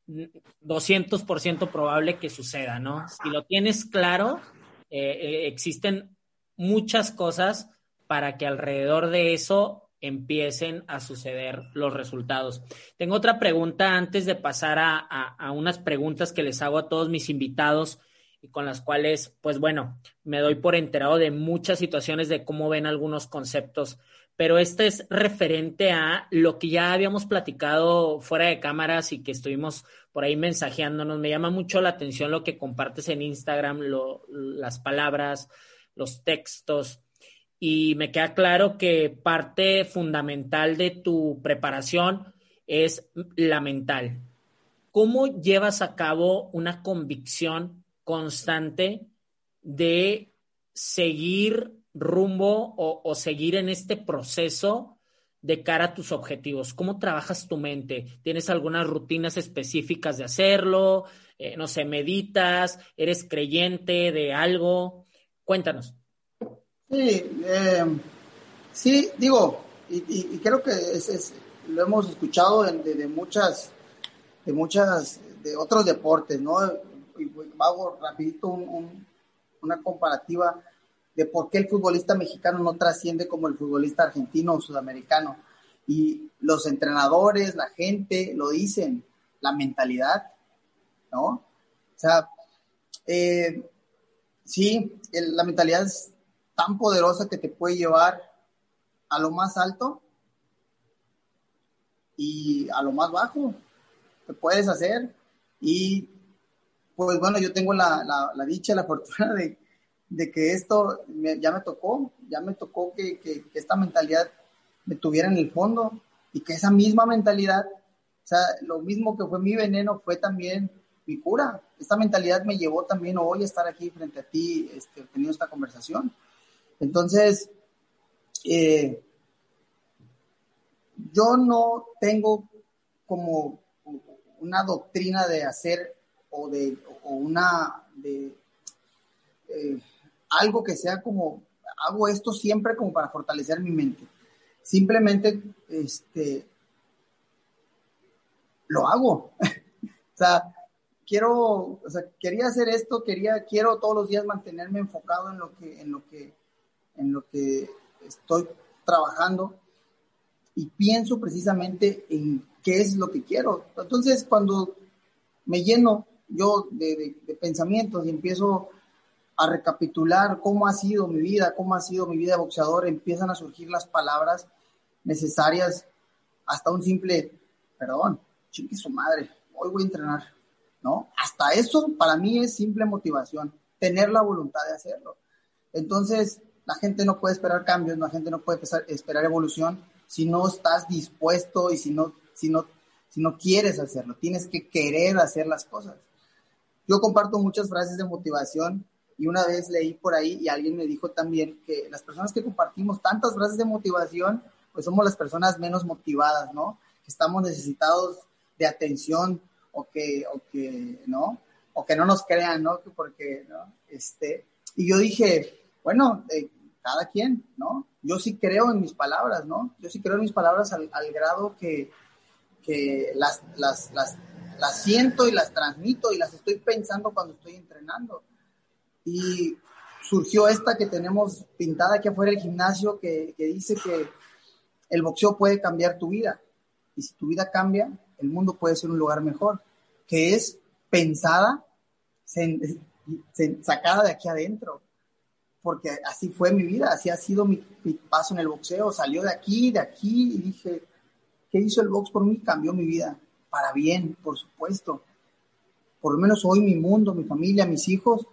200% probable que suceda, ¿no? Si lo tienes claro, eh, eh, existen muchas cosas para que alrededor de eso empiecen a suceder los resultados. Tengo otra pregunta antes de pasar a, a, unas preguntas que les hago a todos mis invitados y con las cuales, pues bueno, me doy por enterado de muchas situaciones de cómo ven algunos conceptos, pero este es referente a lo que ya habíamos platicado fuera de cámaras y que estuvimos por ahí mensajeándonos. Me llama mucho la atención lo que compartes en Instagram, lo, las palabras, los textos y me queda claro que parte fundamental de tu preparación es la mental. ¿Cómo llevas a cabo una convicción constante de seguir rumbo o, seguir en este proceso de cara a tus objetivos? ¿Cómo trabajas tu mente? ¿Tienes algunas rutinas específicas de hacerlo? Eh, no sé, meditas, eres creyente de algo. Cuéntanos. Sí, eh, sí, digo, y, creo que es, lo hemos escuchado de, muchas, de muchas, de otros deportes, ¿no? Y hago rapidito una comparativa de por qué el futbolista mexicano no trasciende como el futbolista argentino o sudamericano. Y los entrenadores, la gente lo dicen, la mentalidad, ¿no? O sea, eh, sí, la mentalidad es tan poderosa que te puede llevar a lo más alto y a lo más bajo que puedes hacer. Y pues bueno, yo tengo la, la, dicha, la fortuna de, de que esto ya me tocó, ya me tocó que, que, esta mentalidad me tuviera en el fondo y que esa misma mentalidad, o sea, lo mismo que fue mi veneno fue también mi cura. Esta mentalidad me llevó también hoy a estar aquí frente a ti, este, teniendo esta conversación. Entonces, eh, yo no tengo como una doctrina de hacer o de una de eh, algo que sea como hago esto siempre como para fortalecer mi mente. Simplemente este lo hago. o sea, quiero, o quería hacer esto, quería, quiero todos los días mantenerme enfocado en lo que, en lo que en lo que estoy trabajando y pienso precisamente en qué es lo que quiero. Entonces, cuando me lleno yo de, pensamientos y empiezo a recapitular cómo ha sido mi vida, cómo ha sido mi vida de boxeador, empiezan a surgir las palabras necesarias, hasta un simple, perdón, chingue su madre, hoy voy a entrenar, ¿no? Hasta eso para mí es simple motivación, tener la voluntad de hacerlo. Entonces, la gente no puede esperar cambios, la gente no puede esperar evolución si no estás dispuesto y si no, si no, si no quieres hacerlo. Tienes que querer hacer las cosas. Yo comparto muchas frases de motivación y una vez leí por ahí y alguien me dijo también que las personas que compartimos tantas frases de motivación, pues somos las personas menos motivadas, ¿no? Que estamos necesitados de atención o que, o que, ¿no? O que no nos crean, ¿no? Porque, ¿no? Este, y yo dije, bueno, eh, cada quien, ¿no? Yo sí creo en mis palabras, ¿no? Yo sí creo en mis palabras al, grado que, las, las, las, siento y las transmito y las estoy pensando cuando estoy entrenando. Y surgió esta que tenemos pintada aquí afuera del gimnasio que, dice que el boxeo puede cambiar tu vida. Y si tu vida cambia, el mundo puede ser un lugar mejor, que es pensada, sacada de aquí adentro porque así fue mi vida, así ha sido mi, paso en el boxeo. Salió de aquí, de aquí, y dije, ¿qué hizo el box por mí? Cambió mi vida, para bien, por supuesto. Por lo menos hoy mi mundo, mi familia, mis hijos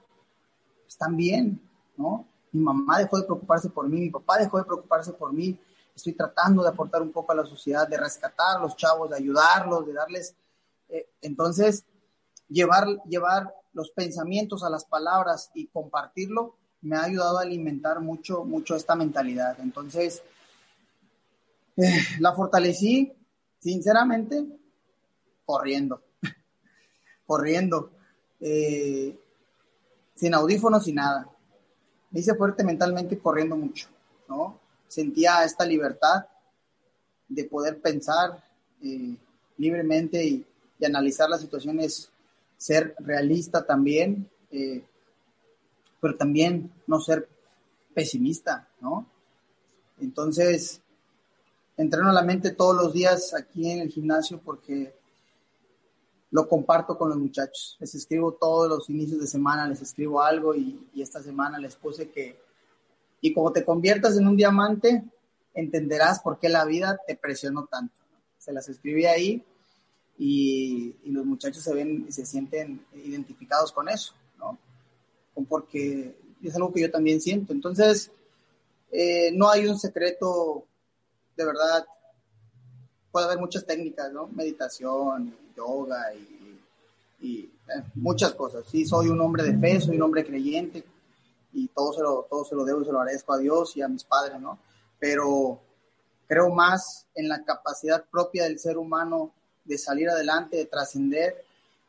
están bien, ¿no? Mi mamá dejó de preocuparse por mí, mi papá dejó de preocuparse por mí. Estoy tratando de aportar un poco a la sociedad, de rescatar a los chavos, de ayudarlos, de darles. Eh, entonces, llevar, llevar los pensamientos a las palabras y compartirlo me ha ayudado a alimentar mucho, mucho esta mentalidad. Entonces, eh, la fortalecí, sinceramente, corriendo, corriendo, eh, sin audífonos, sin nada. Me hice fuerte mentalmente corriendo mucho, ¿no? Sentía esta libertad de poder pensar eh, libremente y, analizar las situaciones, ser realista también, pero también no ser pesimista, ¿no? Entonces, entreno la mente todos los días aquí en el gimnasio porque lo comparto con los muchachos. Les escribo todos los inicios de semana, les escribo algo y, esta semana les puse que, y como te conviertas en un diamante, entenderás por qué la vida te presionó tanto. Se las escribí ahí y, los muchachos se ven y se sienten identificados con eso. Porque es algo que yo también siento. Entonces, eh, no hay un secreto, de verdad, puede haber muchas técnicas, ¿no? Meditación, yoga y, eh, muchas cosas. Sí, soy un hombre de fe, soy un hombre creyente y todo se lo, todo se lo debo y se lo agradezco a Dios y a mis padres, ¿no? Pero creo más en la capacidad propia del ser humano de salir adelante, de trascender,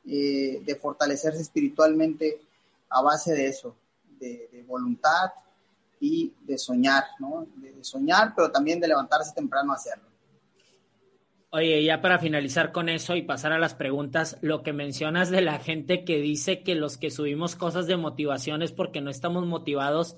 eh, de fortalecerse espiritualmente a base de eso, de, voluntad y de soñar, ¿no? de soñar, pero también de levantarse temprano a hacerlo. Oye, ya para finalizar con eso y pasar a las preguntas, lo que mencionas de la gente que dice que los que subimos cosas de motivación es porque no estamos motivados,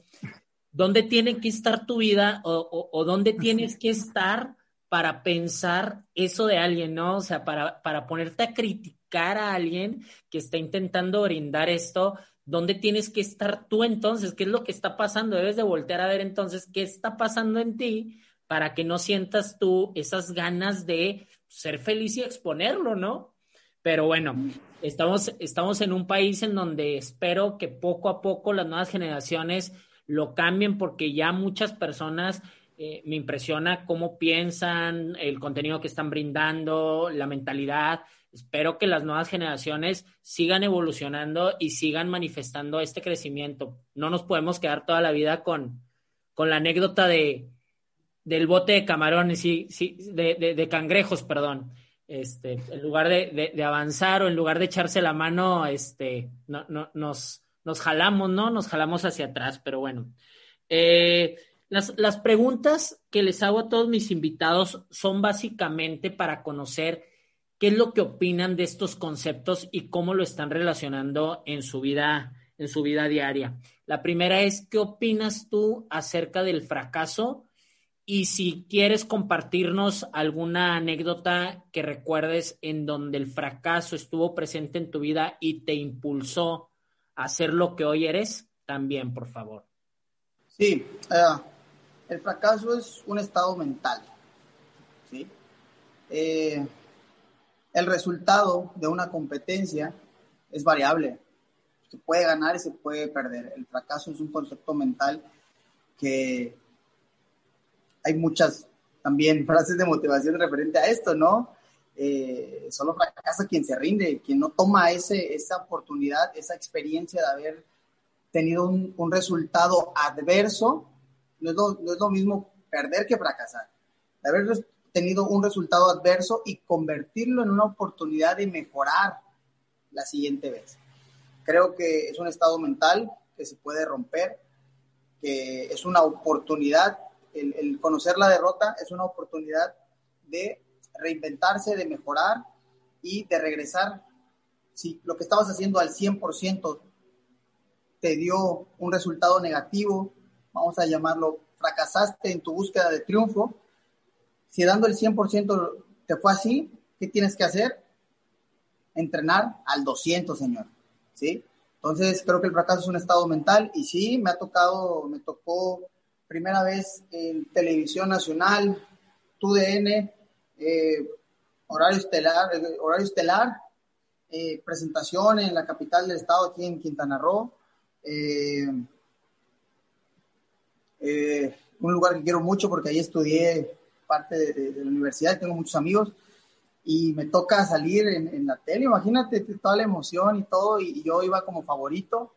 ¿dónde tiene que estar tu vida o, dónde tienes que estar para pensar eso de alguien, ¿no? O sea, para, para ponerte a criticar a alguien que está intentando brindar esto, ¿dónde tienes que estar tú entonces? ¿Qué es lo que está pasando? Debes de voltear a ver entonces qué está pasando en ti para que no sientas tú esas ganas de ser feliz y exponerlo, ¿no? Pero bueno, estamos, estamos en un país en donde espero que poco a poco las nuevas generaciones lo cambien porque ya muchas personas eh, me impresiona cómo piensan, el contenido que están brindando, la mentalidad. Espero que las nuevas generaciones sigan evolucionando y sigan manifestando este crecimiento. No nos podemos quedar toda la vida con, con la anécdota de, del bote de camarones, sí, de, cangrejos, perdón. Este, en lugar de, de, avanzar o en lugar de echarse la mano, este, no, no, nos, nos jalamos, ¿no? Nos jalamos hacia atrás, pero bueno. Eh, las, las preguntas que les hago a todos mis invitados son básicamente para conocer qué es lo que opinan de estos conceptos y cómo lo están relacionando en su vida, en su vida diaria. La primera es, ¿qué opinas tú acerca del fracaso y si quieres compartirnos alguna anécdota que recuerdes en donde el fracaso estuvo presente en tu vida y te impulsó a ser lo que hoy eres, también, por favor. Sí, eh, el fracaso es un estado mental. ¿sí? Eh, el resultado de una competencia es variable. Se puede ganar y se puede perder. El fracaso es un concepto mental que hay muchas también frases de motivación referente a esto, ¿no? Eh, solo fracasa quien se rinde, quien no toma ese, esa oportunidad, esa experiencia de haber tenido un, resultado adverso. No es, lo, no es, lo, mismo perder que fracasar. De haber tenido un resultado adverso y convertirlo en una oportunidad de mejorar la siguiente vez. Creo que es un estado mental que se puede romper, que es una oportunidad el, conocer la derrota es una oportunidad de reinventarse, de mejorar y de regresar. Si lo que estabas haciendo al 100% te dio un resultado negativo, vamos a llamarlo, fracasaste en tu búsqueda de triunfo, si dando el 100% te fue así, ¿qué tienes que hacer? Entrenar al 200, señor. ¿Sí? Entonces, creo que el fracaso es un estado mental y sí, me ha tocado, me tocó primera vez en televisión nacional, TUDN, eh, horario estelar, eh, horario estelar eh, presentación en la capital del estado, aquí en Quintana Roo. un lugar que quiero mucho porque ahí estudié parte de, la universidad, tengo muchos amigos y me toca salir en, la tele, imagínate toda la emoción y todo, y, yo iba como favorito,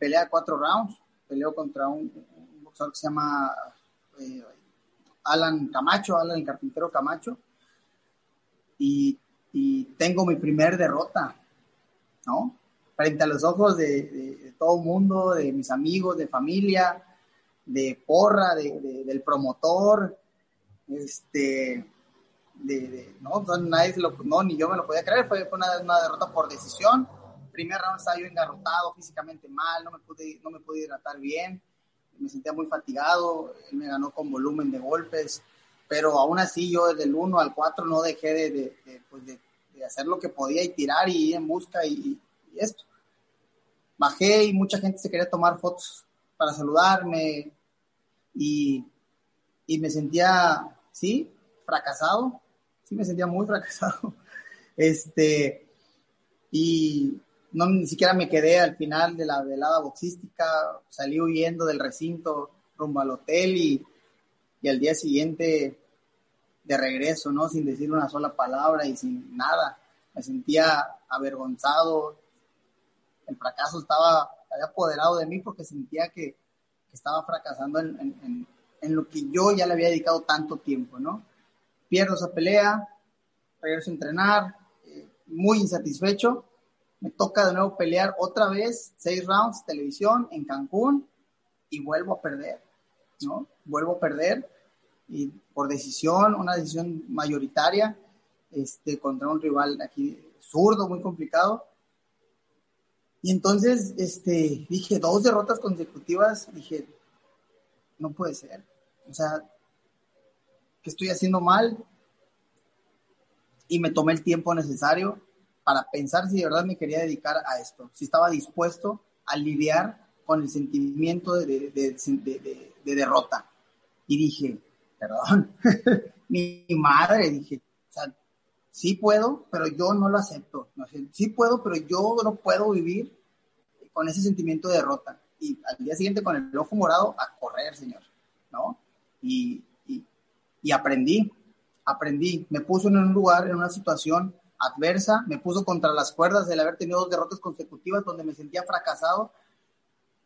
pelea cuatro rounds, peleo contra un, que se llama eh, Alan Camacho, Alan el carpintero Camacho, y, tengo mi primer derrota, ¿no? Frente a los ojos de, todo el mundo, de mis amigos, de familia, de porra, del promotor, este, de, no, nadie lo, no, ni yo me lo podía creer, fue, fue una, derrota por decisión. Primer round estaba yo engarrotado, físicamente mal, no me pude, no me pude hidratar bien, me sentía muy fatigado, él me ganó con volumen de golpes, pero aún así yo desde el 1 al 4 no dejé de, pues de, hacer lo que podía y tirar y ir en busca y, esto. Bajé y mucha gente se quería tomar fotos para saludarme y, y me sentía, sí, fracasado, sí me sentía muy fracasado. Este, y no ni siquiera me quedé al final de la velada boxística, salí huyendo del recinto rumbo al hotel y, y al día siguiente de regreso, ¿no? Sin decir una sola palabra y sin nada. Me sentía avergonzado. El fracaso estaba, había apoderado de mí porque sentía que, estaba fracasando en, en, lo que yo ya le había dedicado tanto tiempo, ¿no? Pierdo esa pelea, regreso a entrenar, eh, muy insatisfecho. Me toca de nuevo pelear otra vez, seis rounds, televisión en Cancún y vuelvo a perder, ¿no? Vuelvo a perder y por decisión, una decisión mayoritaria, este, contra un rival aquí zurdo, muy complicado. Y entonces, este, dije, dos derrotas consecutivas, dije, no puede ser. O sea, ¿qué estoy haciendo mal? Y me tomé el tiempo necesario para pensar si de verdad me quería dedicar a esto, si estaba dispuesto a lidiar con el sentimiento de, de, de derrota. Y dije, perdón, mi, madre, dije, o sea, sí puedo, pero yo no lo acepto. Sí puedo, pero yo no puedo vivir con ese sentimiento de derrota. Y al día siguiente con el ojo morado a correr, señor, ¿no? Y, y, y aprendí, aprendí. Me puso en un lugar, en una situación adversa, me puso contra las cuerdas del haber tenido dos derrotas consecutivas donde me sentía fracasado,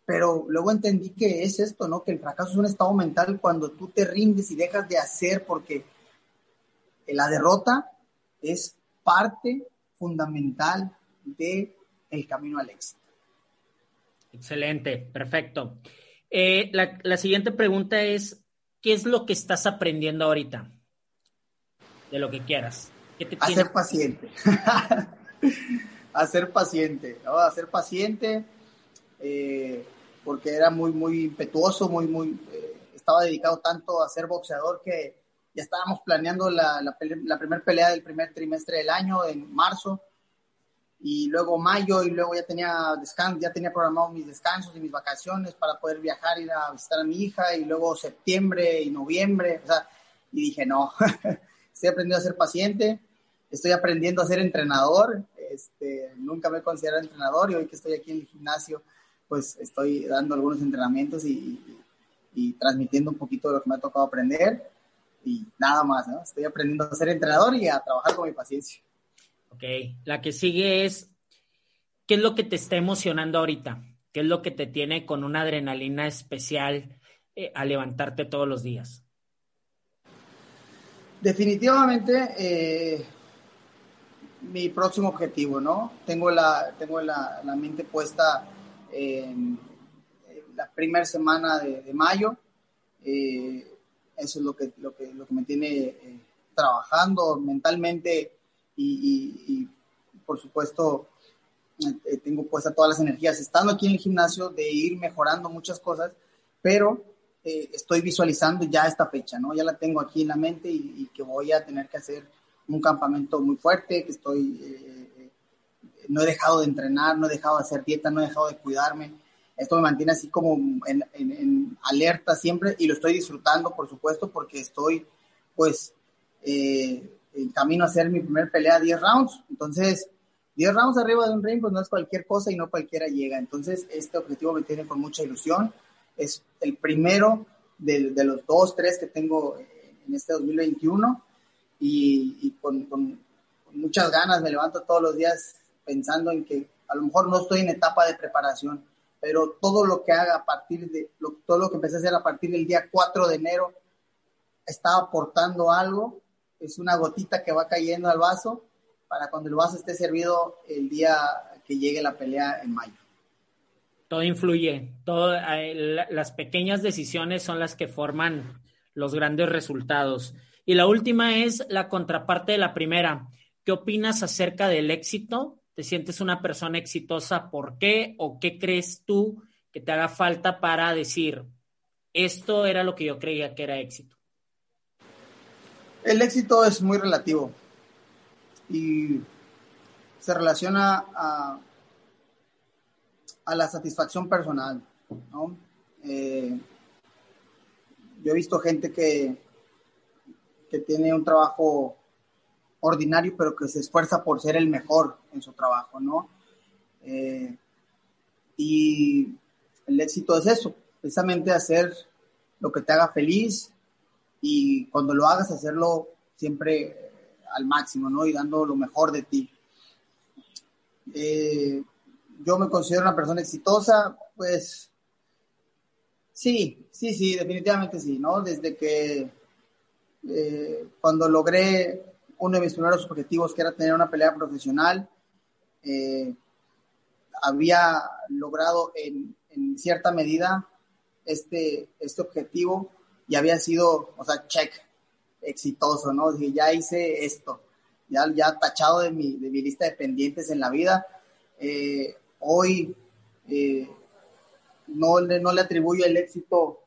pero luego entendí que es esto, ¿no? Que el fracaso es un estado mental cuando tú te rindes y dejas de hacer porque la derrota es parte fundamental de el camino al éxito. Excelente, perfecto. Eh, la, la, siguiente pregunta es, ¿qué es lo que estás aprendiendo ahorita? De lo que quieras. a ser paciente. a ser paciente, ¿no? A ser paciente eh, porque era muy, muy impetuoso, muy, muy, eh, estaba dedicado tanto a ser boxeador que ya estábamos planeando la, la, la primera pelea del primer trimestre del año, en marzo, y luego mayo, y luego ya tenía descanso, ya tenía programado mis descansos y mis vacaciones para poder viajar, ir a visitar a mi hija, y luego septiembre y noviembre, o sea, y dije, no, estoy aprendiendo a ser paciente, estoy aprendiendo a ser entrenador, este, nunca me he considerado entrenador, y hoy que estoy aquí en el gimnasio, pues estoy dando algunos entrenamientos y, transmitiendo un poquito de lo que me ha tocado aprender y nada más, ¿no? Estoy aprendiendo a ser entrenador y a trabajar con mi paciencia. Ok, la que sigue es, ¿qué es lo que te está emocionando ahorita? ¿Qué es lo que te tiene con una adrenalina especial eh, a levantarte todos los días? Definitivamente, eh, mi próximo objetivo, ¿no? Tengo la, tengo la, la mente puesta en la primera semana de, mayo. Eh, eso es lo que, lo que, lo que me tiene eh, trabajando mentalmente y, por supuesto eh, tengo puesta todas las energías estando aquí en el gimnasio de ir mejorando muchas cosas, pero estoy visualizando ya esta fecha, ¿no? Ya la tengo aquí en la mente y, y, que voy a tener que hacer un campamento muy fuerte, que estoy no he dejado de entrenar, no he dejado de hacer dieta, no he dejado de cuidarme. Esto me mantiene así como en, alerta siempre y lo estoy disfrutando, por supuesto, porque estoy, pues, eh, en camino a hacer mi primer pelea 10 rounds. Entonces, 10 rounds arriba de un ring, pues no es cualquier cosa y no cualquiera llega. Entonces, este objetivo me tiene con mucha ilusión. Es el primero de, los dos, tres que tengo en este 2021 y, con, con muchas ganas me levanto todos los días pensando en que a lo mejor no estoy en etapa de preparación, pero todo lo que haga a partir de, todo lo que empecé a hacer a partir del día 4 de enero está aportando algo, es una gotita que va cayendo al vaso para cuando el vaso esté servido el día que llegue la pelea en mayo. Todo influye, todo, eh, las pequeñas decisiones son las que forman los grandes resultados. Y la última es la contraparte de la primera. ¿Qué opinas acerca del éxito te sientes una persona exitosa, ¿por qué? ¿O qué crees tú que te haga falta para decir, esto era lo que yo creía que era éxito? El éxito es muy relativo y se relaciona a, a la satisfacción personal. ¿no? Eh, yo he visto gente que, que tiene un trabajo ordinario, pero que se esfuerza por ser el mejor en su trabajo, ¿no? Eh, y el éxito es eso, precisamente hacer lo que te haga feliz y cuando lo hagas hacerlo siempre eh, al máximo, ¿no? Y dando lo mejor de ti. Eh, yo me considero una persona exitosa, pues sí, sí, sí, definitivamente sí, ¿no? Desde que eh, cuando logré uno de mis primeros objetivos, que era tener una pelea profesional, había logrado en, en cierta medida este, este objetivo y había sido, o sea, check, exitoso, ¿no? Dije, ya hice esto, ya, ya tachado de mi, de mi lista de pendientes en la vida. Eh, hoy eh, no, no le atribuyo el éxito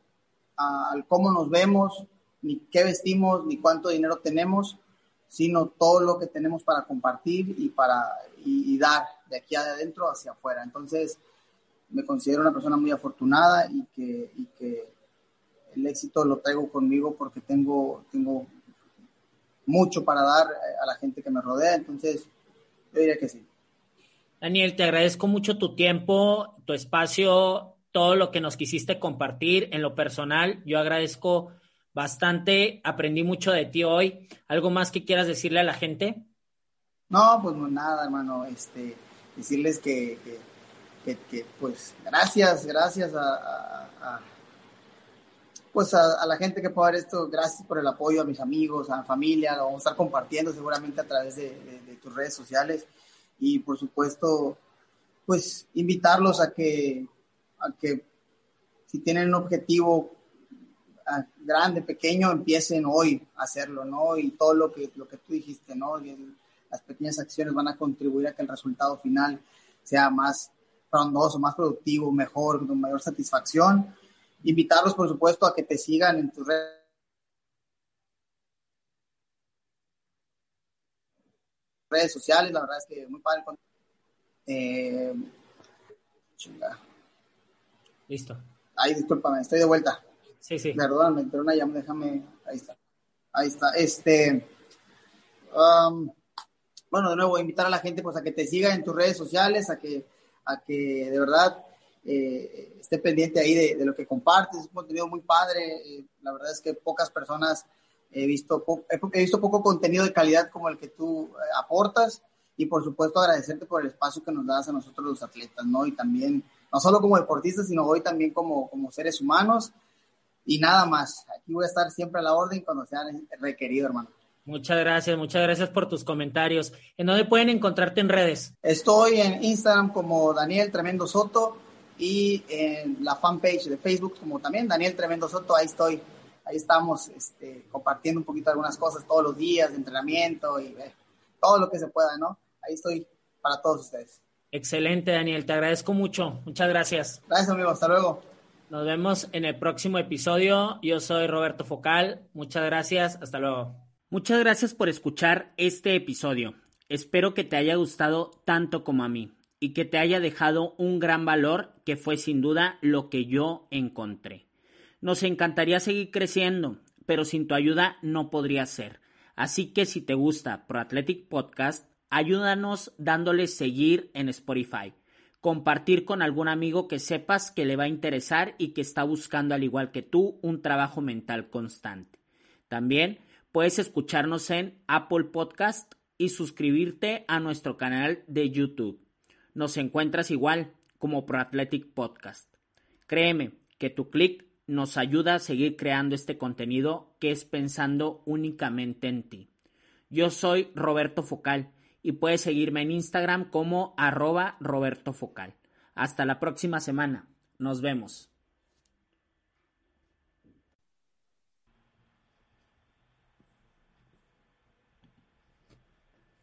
al cómo nos vemos, ni qué vestimos, ni cuánto dinero tenemos, sino todo lo que tenemos para compartir y para y dar de aquí adentro hacia afuera. Entonces, me considero una persona muy afortunada y que, y que el éxito lo traigo conmigo porque tengo, tengo mucho para dar a la gente que me rodea, entonces yo diría que sí. Daniel, te agradezco mucho tu tiempo, tu espacio, todo lo que nos quisiste compartir en lo personal. Yo agradezco bastante, aprendí mucho de ti hoy. ¿Algo más que quieras decirle a la gente? No, pues no, nada, hermano. Este, decirles que que, pues gracias, gracias a, pues a, la gente que puede ver esto, gracias por el apoyo a mis amigos, a mi familia, lo vamos a estar compartiendo seguramente a través de, tus redes sociales y por supuesto, pues invitarlos a que, a que si tienen un objetivo grande, pequeño, empiecen hoy a hacerlo, ¿no? Y todo lo que, lo que tú dijiste, ¿no? las pequeñas acciones van a contribuir a que el resultado final sea más frondoso, más productivo, mejor, con mayor satisfacción. Invitarlos, por supuesto, a que te sigan en tus redes redes sociales, la verdad es que muy padre. Eh, Listo. Ay, discúlpame, estoy de vuelta. Sí, sí. Perdón, me entró una llama, déjame, ahí está. Ahí está. Este, um, bueno, de nuevo, invitar a la gente pues a que te siga en tus redes sociales, a que a que de verdad eh, esté pendiente ahí de, lo que compartes. Es un contenido muy padre. Eh, la verdad es que pocas personas he visto, he visto poco contenido de calidad como el que tú eh, aportas y por supuesto agradecerte por el espacio que nos das a nosotros los atletas, ¿no? Y también, no solo como deportistas, sino hoy también como, como seres humanos y nada más. Aquí voy a estar siempre a la orden cuando sea requerido, hermano. Muchas gracias, muchas gracias por tus comentarios. ¿En dónde pueden encontrarte en redes? Estoy en Instagram como Daniel Tremendo Soto y en la fanpage de Facebook como también Daniel Tremendo Soto. Ahí estoy, ahí estamos este, compartiendo un poquito algunas cosas todos los días de entrenamiento y eh, todo lo que se pueda, ¿no? Ahí estoy para todos ustedes. Excelente, Daniel, te agradezco mucho. Muchas gracias. Gracias, amigo. Hasta luego. Nos vemos en el próximo episodio. Yo soy Roberto Focal. Muchas gracias. Hasta luego. Muchas gracias por escuchar este episodio. Espero que te haya gustado tanto como a mí y que te haya dejado un gran valor que fue sin duda lo que yo encontré. Nos encantaría seguir creciendo, pero sin tu ayuda no podría ser. Así que si te gusta Pro Athletic Podcast, ayúdanos dándole seguir en Spotify, compartir con algún amigo que sepas que le va a interesar y que está buscando al igual que tú un trabajo mental constante. También Puedes escucharnos en Apple Podcast y suscribirte a nuestro canal de YouTube. Nos encuentras igual como Pro Athletic Podcast. Créeme que tu clic nos ayuda a seguir creando este contenido que es pensando únicamente en ti. Yo soy Roberto Focal y puedes seguirme en Instagram como arroba Roberto Focal. Hasta la próxima semana. Nos vemos.